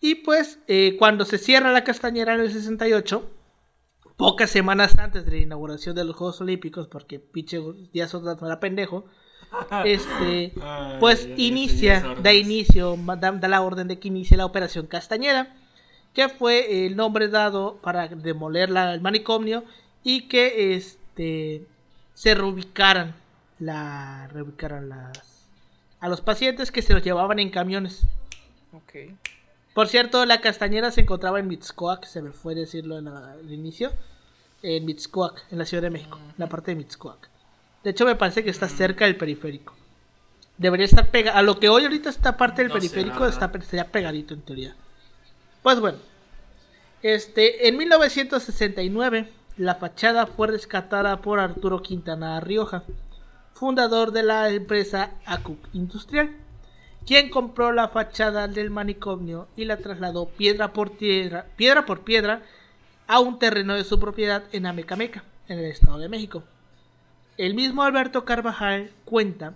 Y pues, eh, cuando se cierra la castañera en el 68, pocas semanas antes de la inauguración de los Juegos Olímpicos, porque pinche Díaz Ordaz no era pendejo, este, Ay, pues inicia, da inicio, da la orden de que inicie la operación Castañera, que fue el nombre dado para demoler la- el manicomio y que este se reubicaran la reubicaran las a los pacientes que se los llevaban en camiones. Ok. Por cierto, la castañera se encontraba en Mixcoac, se me fue decirlo en la- al inicio. En Mixcoac, en la Ciudad de México, la parte de Mixcoac. De hecho, me parece que está cerca del periférico. Debería estar pegado. A lo que hoy ahorita esta parte del No periférico está estaría pegadito en teoría. Pues bueno. Este, en 1969, la fachada fue rescatada por Arturo Quintana Rioja, fundador de la empresa ACUC Industrial, quien compró la fachada del manicomio y la trasladó piedra por piedra, piedra por piedra a un terreno de su propiedad en Amecameca, en el Estado de México. El mismo Alberto Carvajal cuenta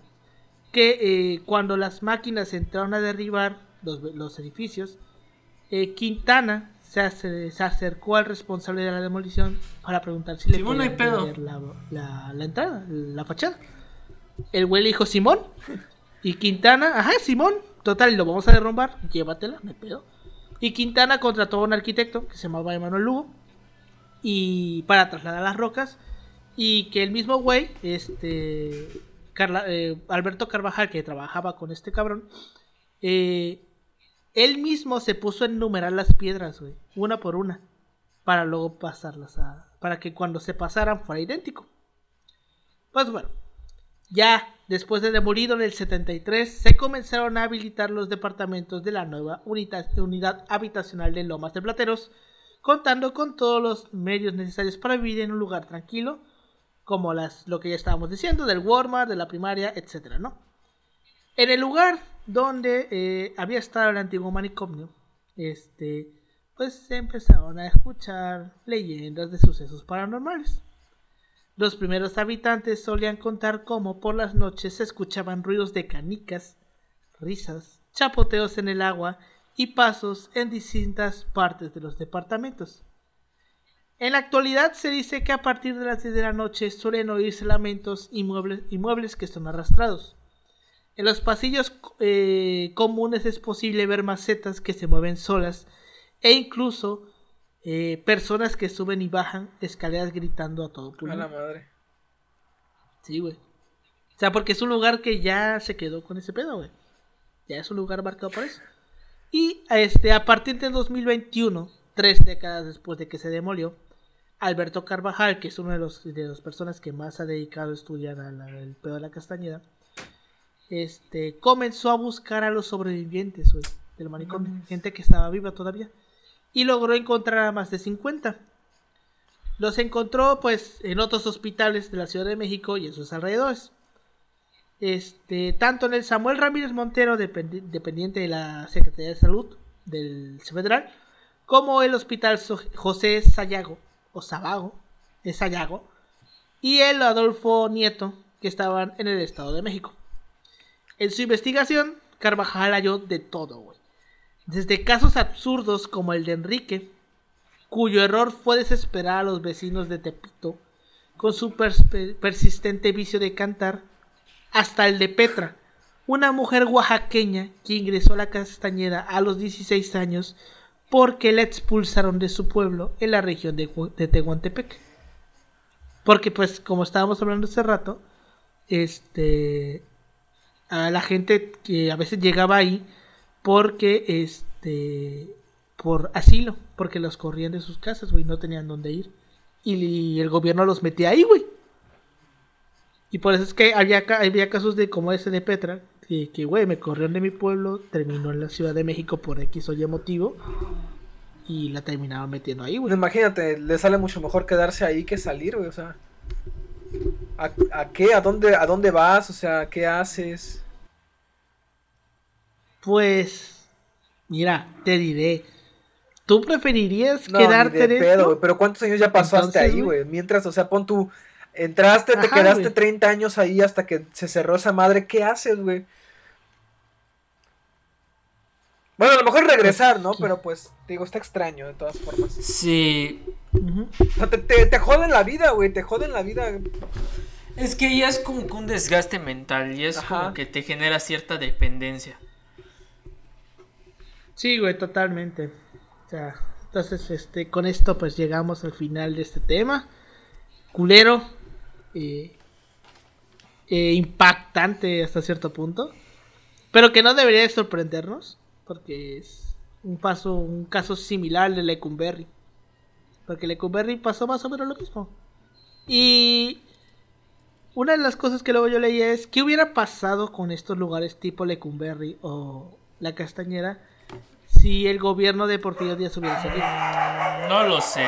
que eh, cuando las máquinas entraron a derribar los, edificios, eh, Quintana se, ace- se acercó al responsable de la demolición para preguntar si le Simón, no la, la- la entrada, la fachada. El güey le dijo Simón. Y Quintana, ajá, Simón, total, lo vamos a derrumbar, llévatela, me pedo. Y Quintana contrató a un arquitecto que se llamaba Emanuel Lugo y para trasladar las rocas y que el mismo güey, este Carla- eh, Alberto Carvajal que trabajaba con este cabrón, eh, él mismo se puso a enumerar las piedras, güey, una por una, para luego pasarlas a, para que cuando se pasaran fuera idéntico. Pues bueno, ya después de demolido en el 73, se comenzaron a habilitar los departamentos de la nueva unidad habitacional de Lomas de Plateros, contando con todos los medios necesarios para vivir en un lugar tranquilo, como las, lo que ya estábamos diciendo, del Walmart, de la primaria, etcétera, ¿no? En el lugar donde eh, había estado el antiguo manicomio, este, pues se empezaron a escuchar leyendas de sucesos paranormales. Los primeros habitantes solían contar cómo por las noches se escuchaban ruidos de canicas, risas, chapoteos en el agua y pasos en distintas partes de los departamentos. En la actualidad se dice que a partir de las 10 de la noche suelen oírse lamentos y muebles, y muebles que son arrastrados. En los pasillos eh, comunes es posible ver macetas que se mueven solas e incluso eh, personas que suben y bajan escaleras gritando a todo A pulmón. la madre. Sí, güey. O sea, porque es un lugar que ya se quedó con ese pedo, güey. Ya es un lugar marcado por eso. Y este, a partir del 2021, tres décadas después de que se demolió, Alberto Carvajal, que es uno de los de las personas que más ha dedicado a estudiar a el pedo de la castañeda, este, comenzó a buscar a los sobrevivientes, del manicomio, gente que estaba viva todavía, y logró encontrar a más de 50. Los encontró pues en otros hospitales de la Ciudad de México y en sus alrededores. Este, tanto en el Samuel Ramírez Montero, dependi- dependiente de la Secretaría de Salud del Federal, como el Hospital So- José Sayago, o Sabago, es Sayago, y el Adolfo Nieto, que estaban en el Estado de México. En su investigación, Carvajal halló de todo, güey. Desde casos absurdos como el de Enrique, cuyo error fue desesperar a los vecinos de Tepito con su persistente vicio de cantar, hasta el de Petra, una mujer oaxaqueña que ingresó a la castañeda a los 16 años porque la expulsaron de su pueblo en la región de, de Tehuantepec. Porque pues como estábamos hablando hace rato, este a la gente que a veces llegaba ahí porque este por asilo, porque los corrían de sus casas, güey, no tenían dónde ir. Y, el gobierno los metía ahí, güey. Y por eso es que había, había casos de como ese de Petra, que, que, güey, me corrieron de mi pueblo, terminó en la Ciudad de México por X o Y motivo, y la terminaban metiendo ahí, güey. Imagínate, le sale mucho mejor quedarse ahí que salir, güey, o sea. ¿A, a qué? ¿A dónde, ¿A dónde vas? O sea, ¿qué haces? Pues, mira, te diré. ¿Tú preferirías No, ni quedarte de en pedo, esto? pero ¿cuántos años ya pasaste Entonces, ahí, güey. Mientras, o sea, pon tú, entraste, te quedaste güey. 30 años ahí hasta que se cerró esa madre, ¿qué haces, güey? Bueno, a lo mejor regresar, ¿no? Pero pues, digo, está extraño de todas formas. Sí. O sea, te, te, te joden la vida, güey, te joden la vida. es que ya es como que un desgaste mental y es Ajá. como que te genera cierta dependencia. Sí, güey, totalmente. O sea, entonces, este, con esto pues llegamos al final de este tema. Culero. eh, eh, impactante hasta cierto punto. Pero que no debería de sorprendernos. Porque es un paso, un caso similar de Lecumberri. Porque Lecumberri pasó más o menos lo mismo. Y una de las cosas que luego yo leí es, ¿qué hubiera pasado con estos lugares tipo Lecumberri o La Castañera si el gobierno de Porfirio Díaz hubiera salido? No lo sé.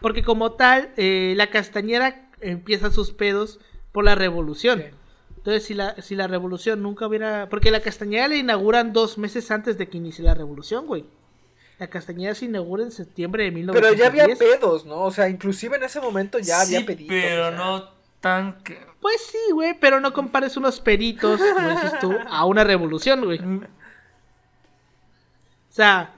Porque como tal, eh, La Castañera empieza sus pedos por la revolución. Sí. Entonces, si la, si la revolución nunca hubiera... Porque la Castañera la inauguran dos meses antes de que inicie la revolución, güey. La Castañera se inaugura en septiembre de Pero 1910. ya había pedos, ¿no? O sea, inclusive en ese momento ya había Sí, pedidos. pero o sea. no tan... que- Pues sí, güey, pero no compares unos peritos, como dices tú, a una revolución, güey. O sea,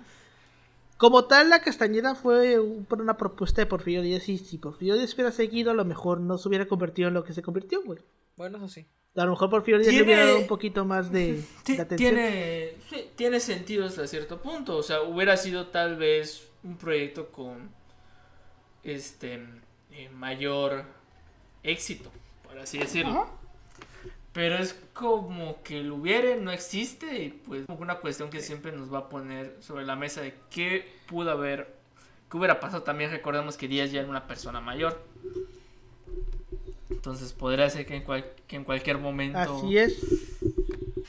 como tal, la Castañeda fue una propuesta de Porfirio Díaz y si Porfirio Díaz hubiera seguido, a lo mejor no se hubiera convertido en lo que se convirtió, güey. Bueno, eso sí. A lo mejor Porfirio Díaz hubiera dado un poquito más de, atención. tiene, sí, tiene sentido hasta cierto punto. O sea, hubiera sido tal vez un proyecto con este eh, mayor éxito, por así decirlo. Ajá. Pero es como que el hubiere no existe y pues como una cuestión que siempre nos va a poner sobre la mesa de qué pudo haber, qué hubiera pasado. También recordemos que Díaz ya era una persona mayor. Entonces podría ser que en, cual- que en cualquier momento Así es.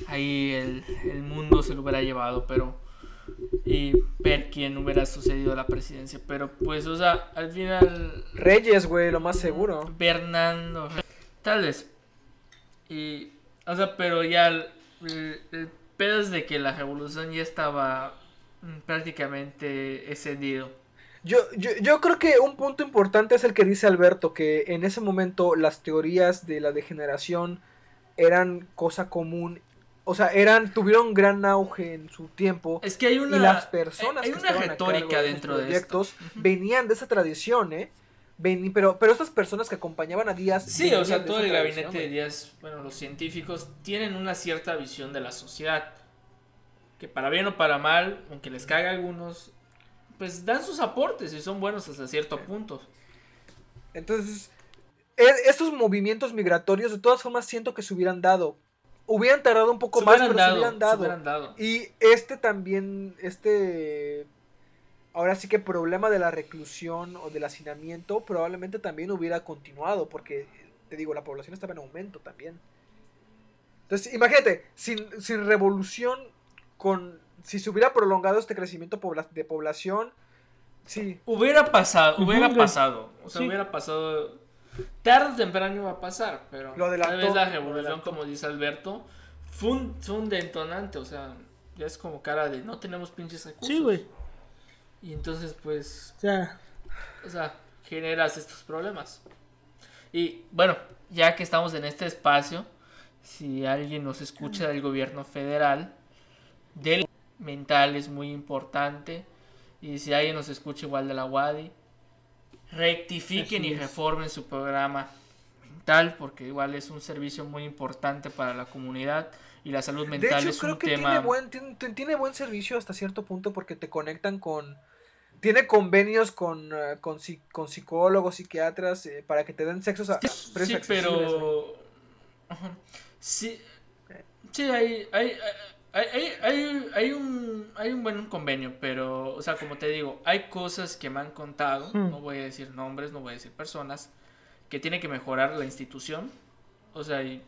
ahí el, el mundo se lo hubiera llevado, pero y ver quién hubiera sucedido a la presidencia. Pero pues, o sea, al final Reyes, güey, lo más seguro. Bernardo, tal vez. Y, o sea, pero ya el, el- el pedo es de que la revolución ya estaba mm, prácticamente excendido. Yo, yo, yo creo que un punto importante es el que dice Alberto, que en ese momento las teorías de la degeneración eran cosa común. O sea, eran, tuvieron gran auge en su tiempo. Es que hay una, y las personas hay que una a retórica de esos dentro de esto. proyectos venían de esa tradición, ¿eh? Veni- pero, pero estas personas que acompañaban a Díaz. Sí, o sea, de todo el tradición, gabinete de. Díaz, bueno, los científicos tienen una cierta visión de la sociedad. Que para bien o para mal, aunque les caga a algunos, pues dan sus aportes y son buenos hasta cierto punto. Entonces, e- estos movimientos migratorios de todas formas siento que se hubieran dado. Hubieran tardado un poco Se más, pero dado, se hubieran se dado. hubieran dado. Y este también, este, ahora sí que problema de la reclusión o del hacinamiento probablemente también hubiera continuado, porque, te digo, la población estaba en aumento también. Entonces, imagínate, sin, sin revolución, con, si se hubiera prolongado este crecimiento de población, sí, Hubiera pasado, hubiera pasado. O sea, Sí. hubiera pasado. Tarde o temprano iba a pasar, pero Lo adelantó, tal vez la revolución, como dice Alberto, fue un, fue un detonante. O sea, ya es como cara de no tenemos pinches recursos. Sí, güey. Y entonces, pues, O sea, o sea, generas estos problemas. Y bueno, ya que estamos en este espacio, si alguien nos escucha del gobierno federal, del mental es muy importante. Y si alguien nos escucha igual de la WADI, rectifiquen y reformen su programa mental, porque igual es un servicio muy importante para la comunidad. Y la salud De mental hecho, es creo un que tema. tiene, buen, tiene, tiene buen servicio hasta cierto punto porque te conectan con... Tiene convenios con, eh, con, psi- con psicólogos, psiquiatras, eh, para que te den sexos a, precios Sí, accesibles, güey. pero. Sí, sí hay, hay, hay, hay, hay, hay un, hay un buen convenio, pero, o sea, como te digo, hay cosas que me han contado, Hmm. no voy a decir nombres, no voy a decir personas, que tiene que mejorar la institución. O sea, y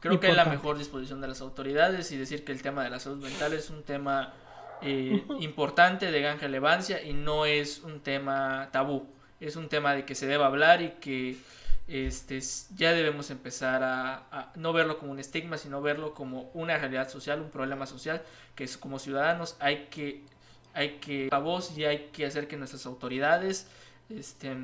creo que es la mejor disposición de las autoridades y decir que el tema de la salud mental es un tema eh, importante, de gran relevancia y no es un tema tabú. Es un tema de que se debe hablar y que este, ya debemos empezar a, a no verlo como un estigma, sino verlo como una realidad social, un problema social, que es, como ciudadanos hay que, hay que la voz y hay que hacer que nuestras autoridades este,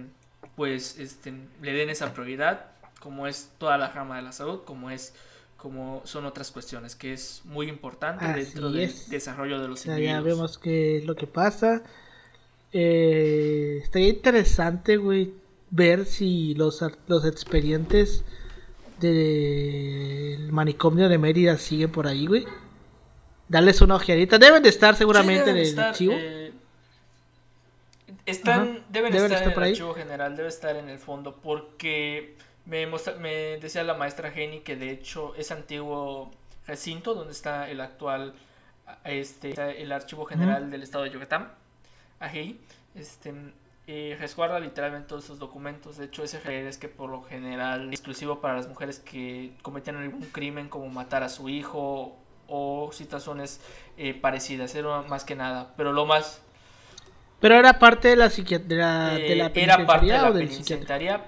pues este, le den esa prioridad, como es toda la rama de la salud, como es como son otras cuestiones, que es muy importante Así dentro del es. desarrollo de o los sea, ya individuos. vemos qué es lo que pasa. Eh, estaría interesante, güey, ver si los, los expedientes del manicomio de Mérida siguen por ahí, güey. Darles una ojeadita. Deben de estar seguramente Sí, en el estar, archivo. eh, están, Ajá, deben, deben estar estar en por el ahí. archivo general, debe estar en el fondo, porque me, mostra- me decía la maestra Jenny que de hecho es antiguo recinto donde está el actual este, el Archivo General del Estado de Yucatán, ahí, este, eh, resguarda literalmente todos esos documentos. De hecho, ese es que por lo general es exclusivo para las mujeres que cometían algún crimen como matar a su hijo o situaciones eh, parecidas, era más que nada. Pero lo más... Pero era parte de la psiquiatría, de la, eh, era parte de la penitenciaría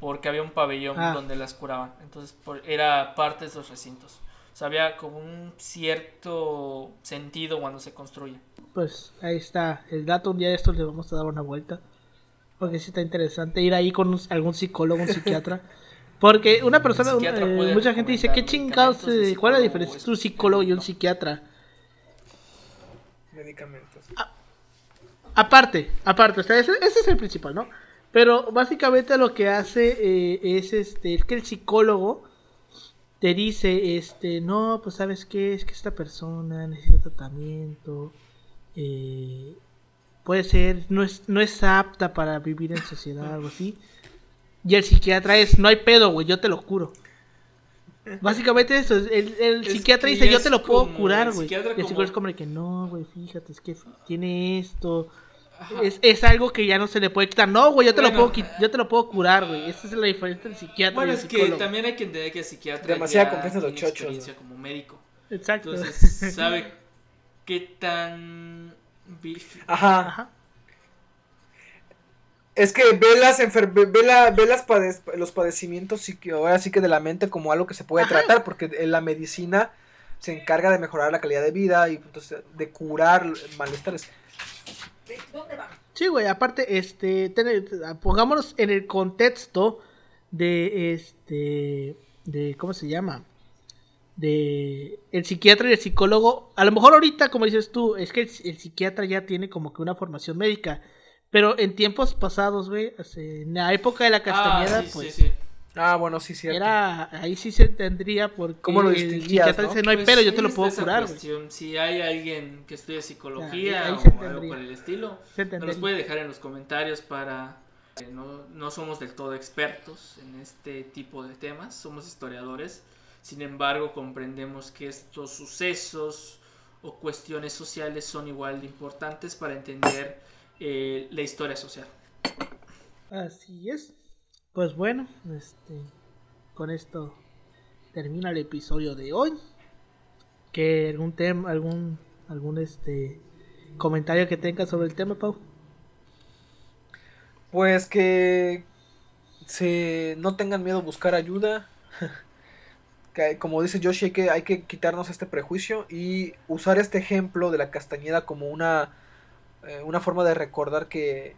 porque había un pabellón ah. donde las curaban. Entonces era parte de esos recintos. O sea, había como un cierto sentido cuando se construye. Pues ahí está el dato. Un día de estos le vamos a dar una vuelta. Porque sí está interesante ir ahí con algún psicólogo, un psiquiatra. Porque una persona, eh, mucha gente dice, ¿qué chingados? Eh, ¿Cuál es la diferencia entre un psicólogo y un psiquiatra? Medicamentos. aparte, aparte, ese, ese, es el principal, ¿no? Pero básicamente lo que hace eh, es este, es que el psicólogo te dice, este, no, pues sabes qué, es que esta persona necesita tratamiento, eh, puede ser, no es, no es apta para vivir en sociedad, algo así. Y el psiquiatra es, no hay pedo, güey, yo te lo curo. Básicamente eso, el, el psiquiatra dice, yo te lo puedo curar, güey. Y el psicólogo es como que, no, güey, fíjate, es que tiene esto, es, es, algo que ya no se le puede quitar. No, güey, yo te lo puedo yo te lo puedo curar, güey. Esa es la diferencia entre psiquiatra bueno, y es que también hay que entender que el psiquiatra demasiada confianza los chochos, experiencia como médico. Exacto. Entonces, sabe qué tan Ajá. Ajá. Es que ve las ve, la, ve las los padecimientos ahora sí que de la mente como algo que se puede tratar, porque la medicina se encarga de mejorar la calidad de vida y entonces de curar malestares. Sí, güey, aparte, este, pongámonos en el contexto de, este, de, ¿cómo se llama? De el psiquiatra y el psicólogo. A lo mejor ahorita, como dices tú, es que el, psiquiatra ya tiene como que una formación médica. Pero en tiempos pasados, güey, en la época de la ah, Castañeda, pues... Sí, sí. Ah, bueno, sí, cierto. Era, ahí sí se tendría porque ¿Cómo lo ¿no? dice, no hay pues yo te lo puedo curar. Si hay alguien que estudia psicología o algo por el estilo, nos los puede dejar en los comentarios para... No, no somos del todo expertos en este tipo de temas, somos historiadores. Sin embargo, comprendemos que estos sucesos o cuestiones sociales son igual de importantes para entender eh, la historia social. Así es. Pues bueno, este, con esto termina el episodio de hoy. Que algún tema, algún, algún este comentario que tengas sobre el tema, Pau. Pues que se no tengan miedo a buscar ayuda. que, como dice Yoshi, hay que, hay que quitarnos este prejuicio y usar este ejemplo de la castañeda como una, eh, una forma de recordar que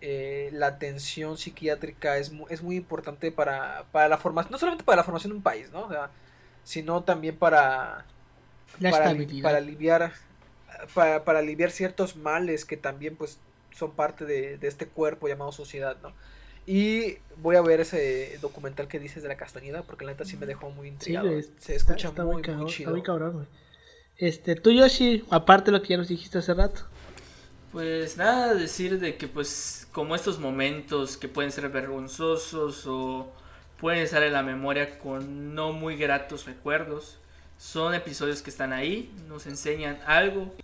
eh, la atención psiquiátrica es, es muy importante para, para, la formación, no solamente para la formación de un país, ¿no? sino también para, para, aliviar para, para, aliviar ciertos males que también pues son parte de, este cuerpo llamado sociedad, ¿no? Y voy a ver ese documental que dices de la castañeda, porque la neta sí me dejó muy intrigado. Se escucha muy, muy, chido. Este, tú Yoshi, aparte de lo que ya nos dijiste hace rato. Pues nada, decir de que pues como estos momentos que pueden ser vergonzosos o pueden estar en la memoria con no muy gratos recuerdos, son episodios que están ahí, nos enseñan algo.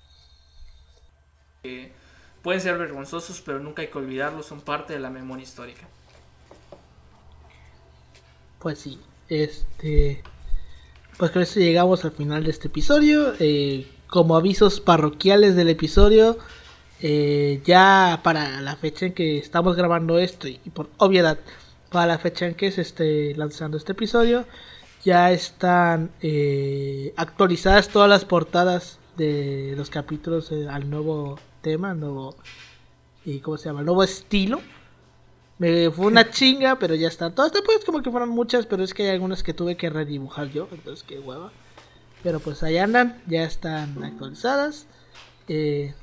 Que pueden ser vergonzosos, pero nunca hay que olvidarlos, son parte de la memoria histórica. Pues sí, este... Pues con eso llegamos al final de este episodio. Eh, como avisos parroquiales del episodio, eh, ya para la fecha en que estamos grabando esto y, por obviedad para la fecha en que se esté lanzando este episodio ya están eh, actualizadas todas las portadas de los capítulos eh, al nuevo tema, nuevo y cómo se llama, nuevo estilo. Me fue una chinga, pero ya están. Todas pues como que fueron muchas, pero es que hay algunas que tuve que redibujar yo, entonces qué hueva. Pero pues ahí andan, ya están actualizadas. Eh,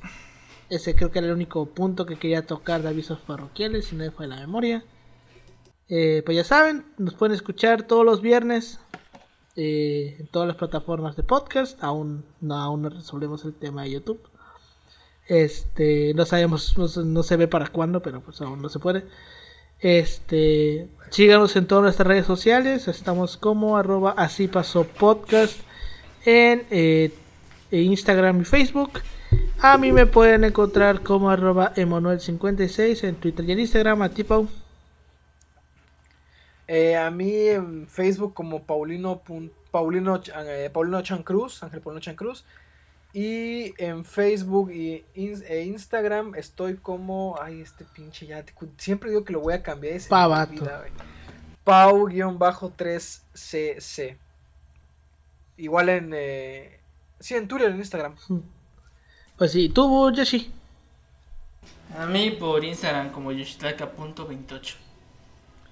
ese creo que era el único punto que quería tocar de avisos parroquiales, si no fue la memoria. Eh, pues ya saben, nos pueden escuchar todos los viernes eh, en todas las plataformas de podcast. Aún no, aún no resolvemos el tema de YouTube. Este, no sabemos, no, se ve para cuándo, pero pues aún no se puede. Este, síganos en todas nuestras redes sociales. Estamos como arroba así pasó podcast en eh, Instagram y Facebook. A mí me pueden encontrar como arroba emanuel56 en Twitter y en Instagram, a ti Pau. Eh, a mí en Facebook como Paulino, Paulino, eh, Paulino Chan Cruz, Ángel Paulino Chan Cruz. Y en Facebook y in- e Instagram estoy como. Ay, este pinche ya. Siempre digo que lo voy a cambiar. güey. Pau-3cc. Igual en. Eh, sí, en Twitter, en Instagram. Pues sí, tú, Yoshi. A mí por Instagram como yoshitaka.28.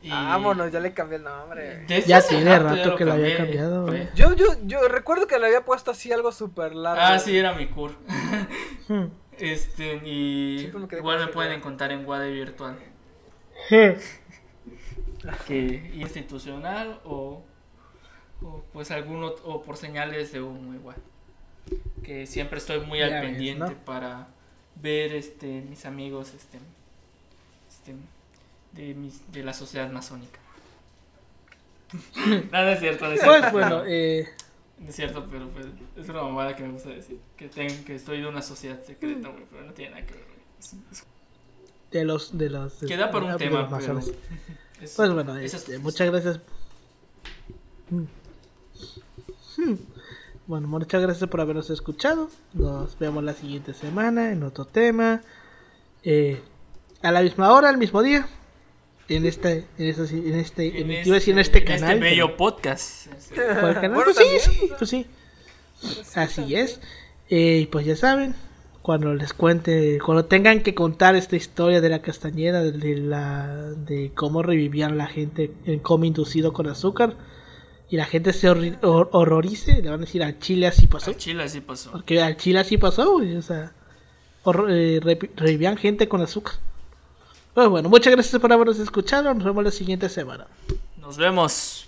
Y Vámonos, ya le cambié el nombre. desde Ya tiene rato rato que lo había cambiado, güey. Yo, yo, yo recuerdo que le había puesto así algo súper largo. Ah, sí, era mi cur. Hmm. Este, y me quedé igual me pueden encontrar en Wade Virtual. que institucional o, o pues algún ot- o por señales de humo igual que siempre estoy muy Ya al ves, pendiente ¿no? para ver este mis amigos este, este de mis de la sociedad masónica nada es cierto no es cierto, Pues bueno, eh, no es cierto pero pues, es una mamada que me gusta decir que tengo que estoy de una sociedad secreta güey, pero no tiene nada que ver güey. Es- es- de los. De los queda por un tema pero masones. es- Pues bueno, este, es- muchas gracias. Mm. Hmm. Bueno, muchas gracias por habernos escuchado. Nos vemos la siguiente semana en otro tema. Eh, a la misma hora, al mismo día. En este, en este, en este, en, iba a decir en este en canal. pero- bello podcast ¿Cuál canal? Bueno, pues sí, también, sí, pues sí. Así es. Eh, y pues ya saben, cuando les cuente, cuando tengan que contar esta historia de la castañeda, de la de cómo revivían la gente en coma inducido con azúcar, y la gente se horri- hor- horrorice, le van a decir al Chile así pasó. Al Chile así pasó. Porque al Chile así pasó, o sea, eh, revivían gente con azúcar. Pues bueno, muchas gracias por habernos escuchado, nos vemos la siguiente semana. Nos vemos.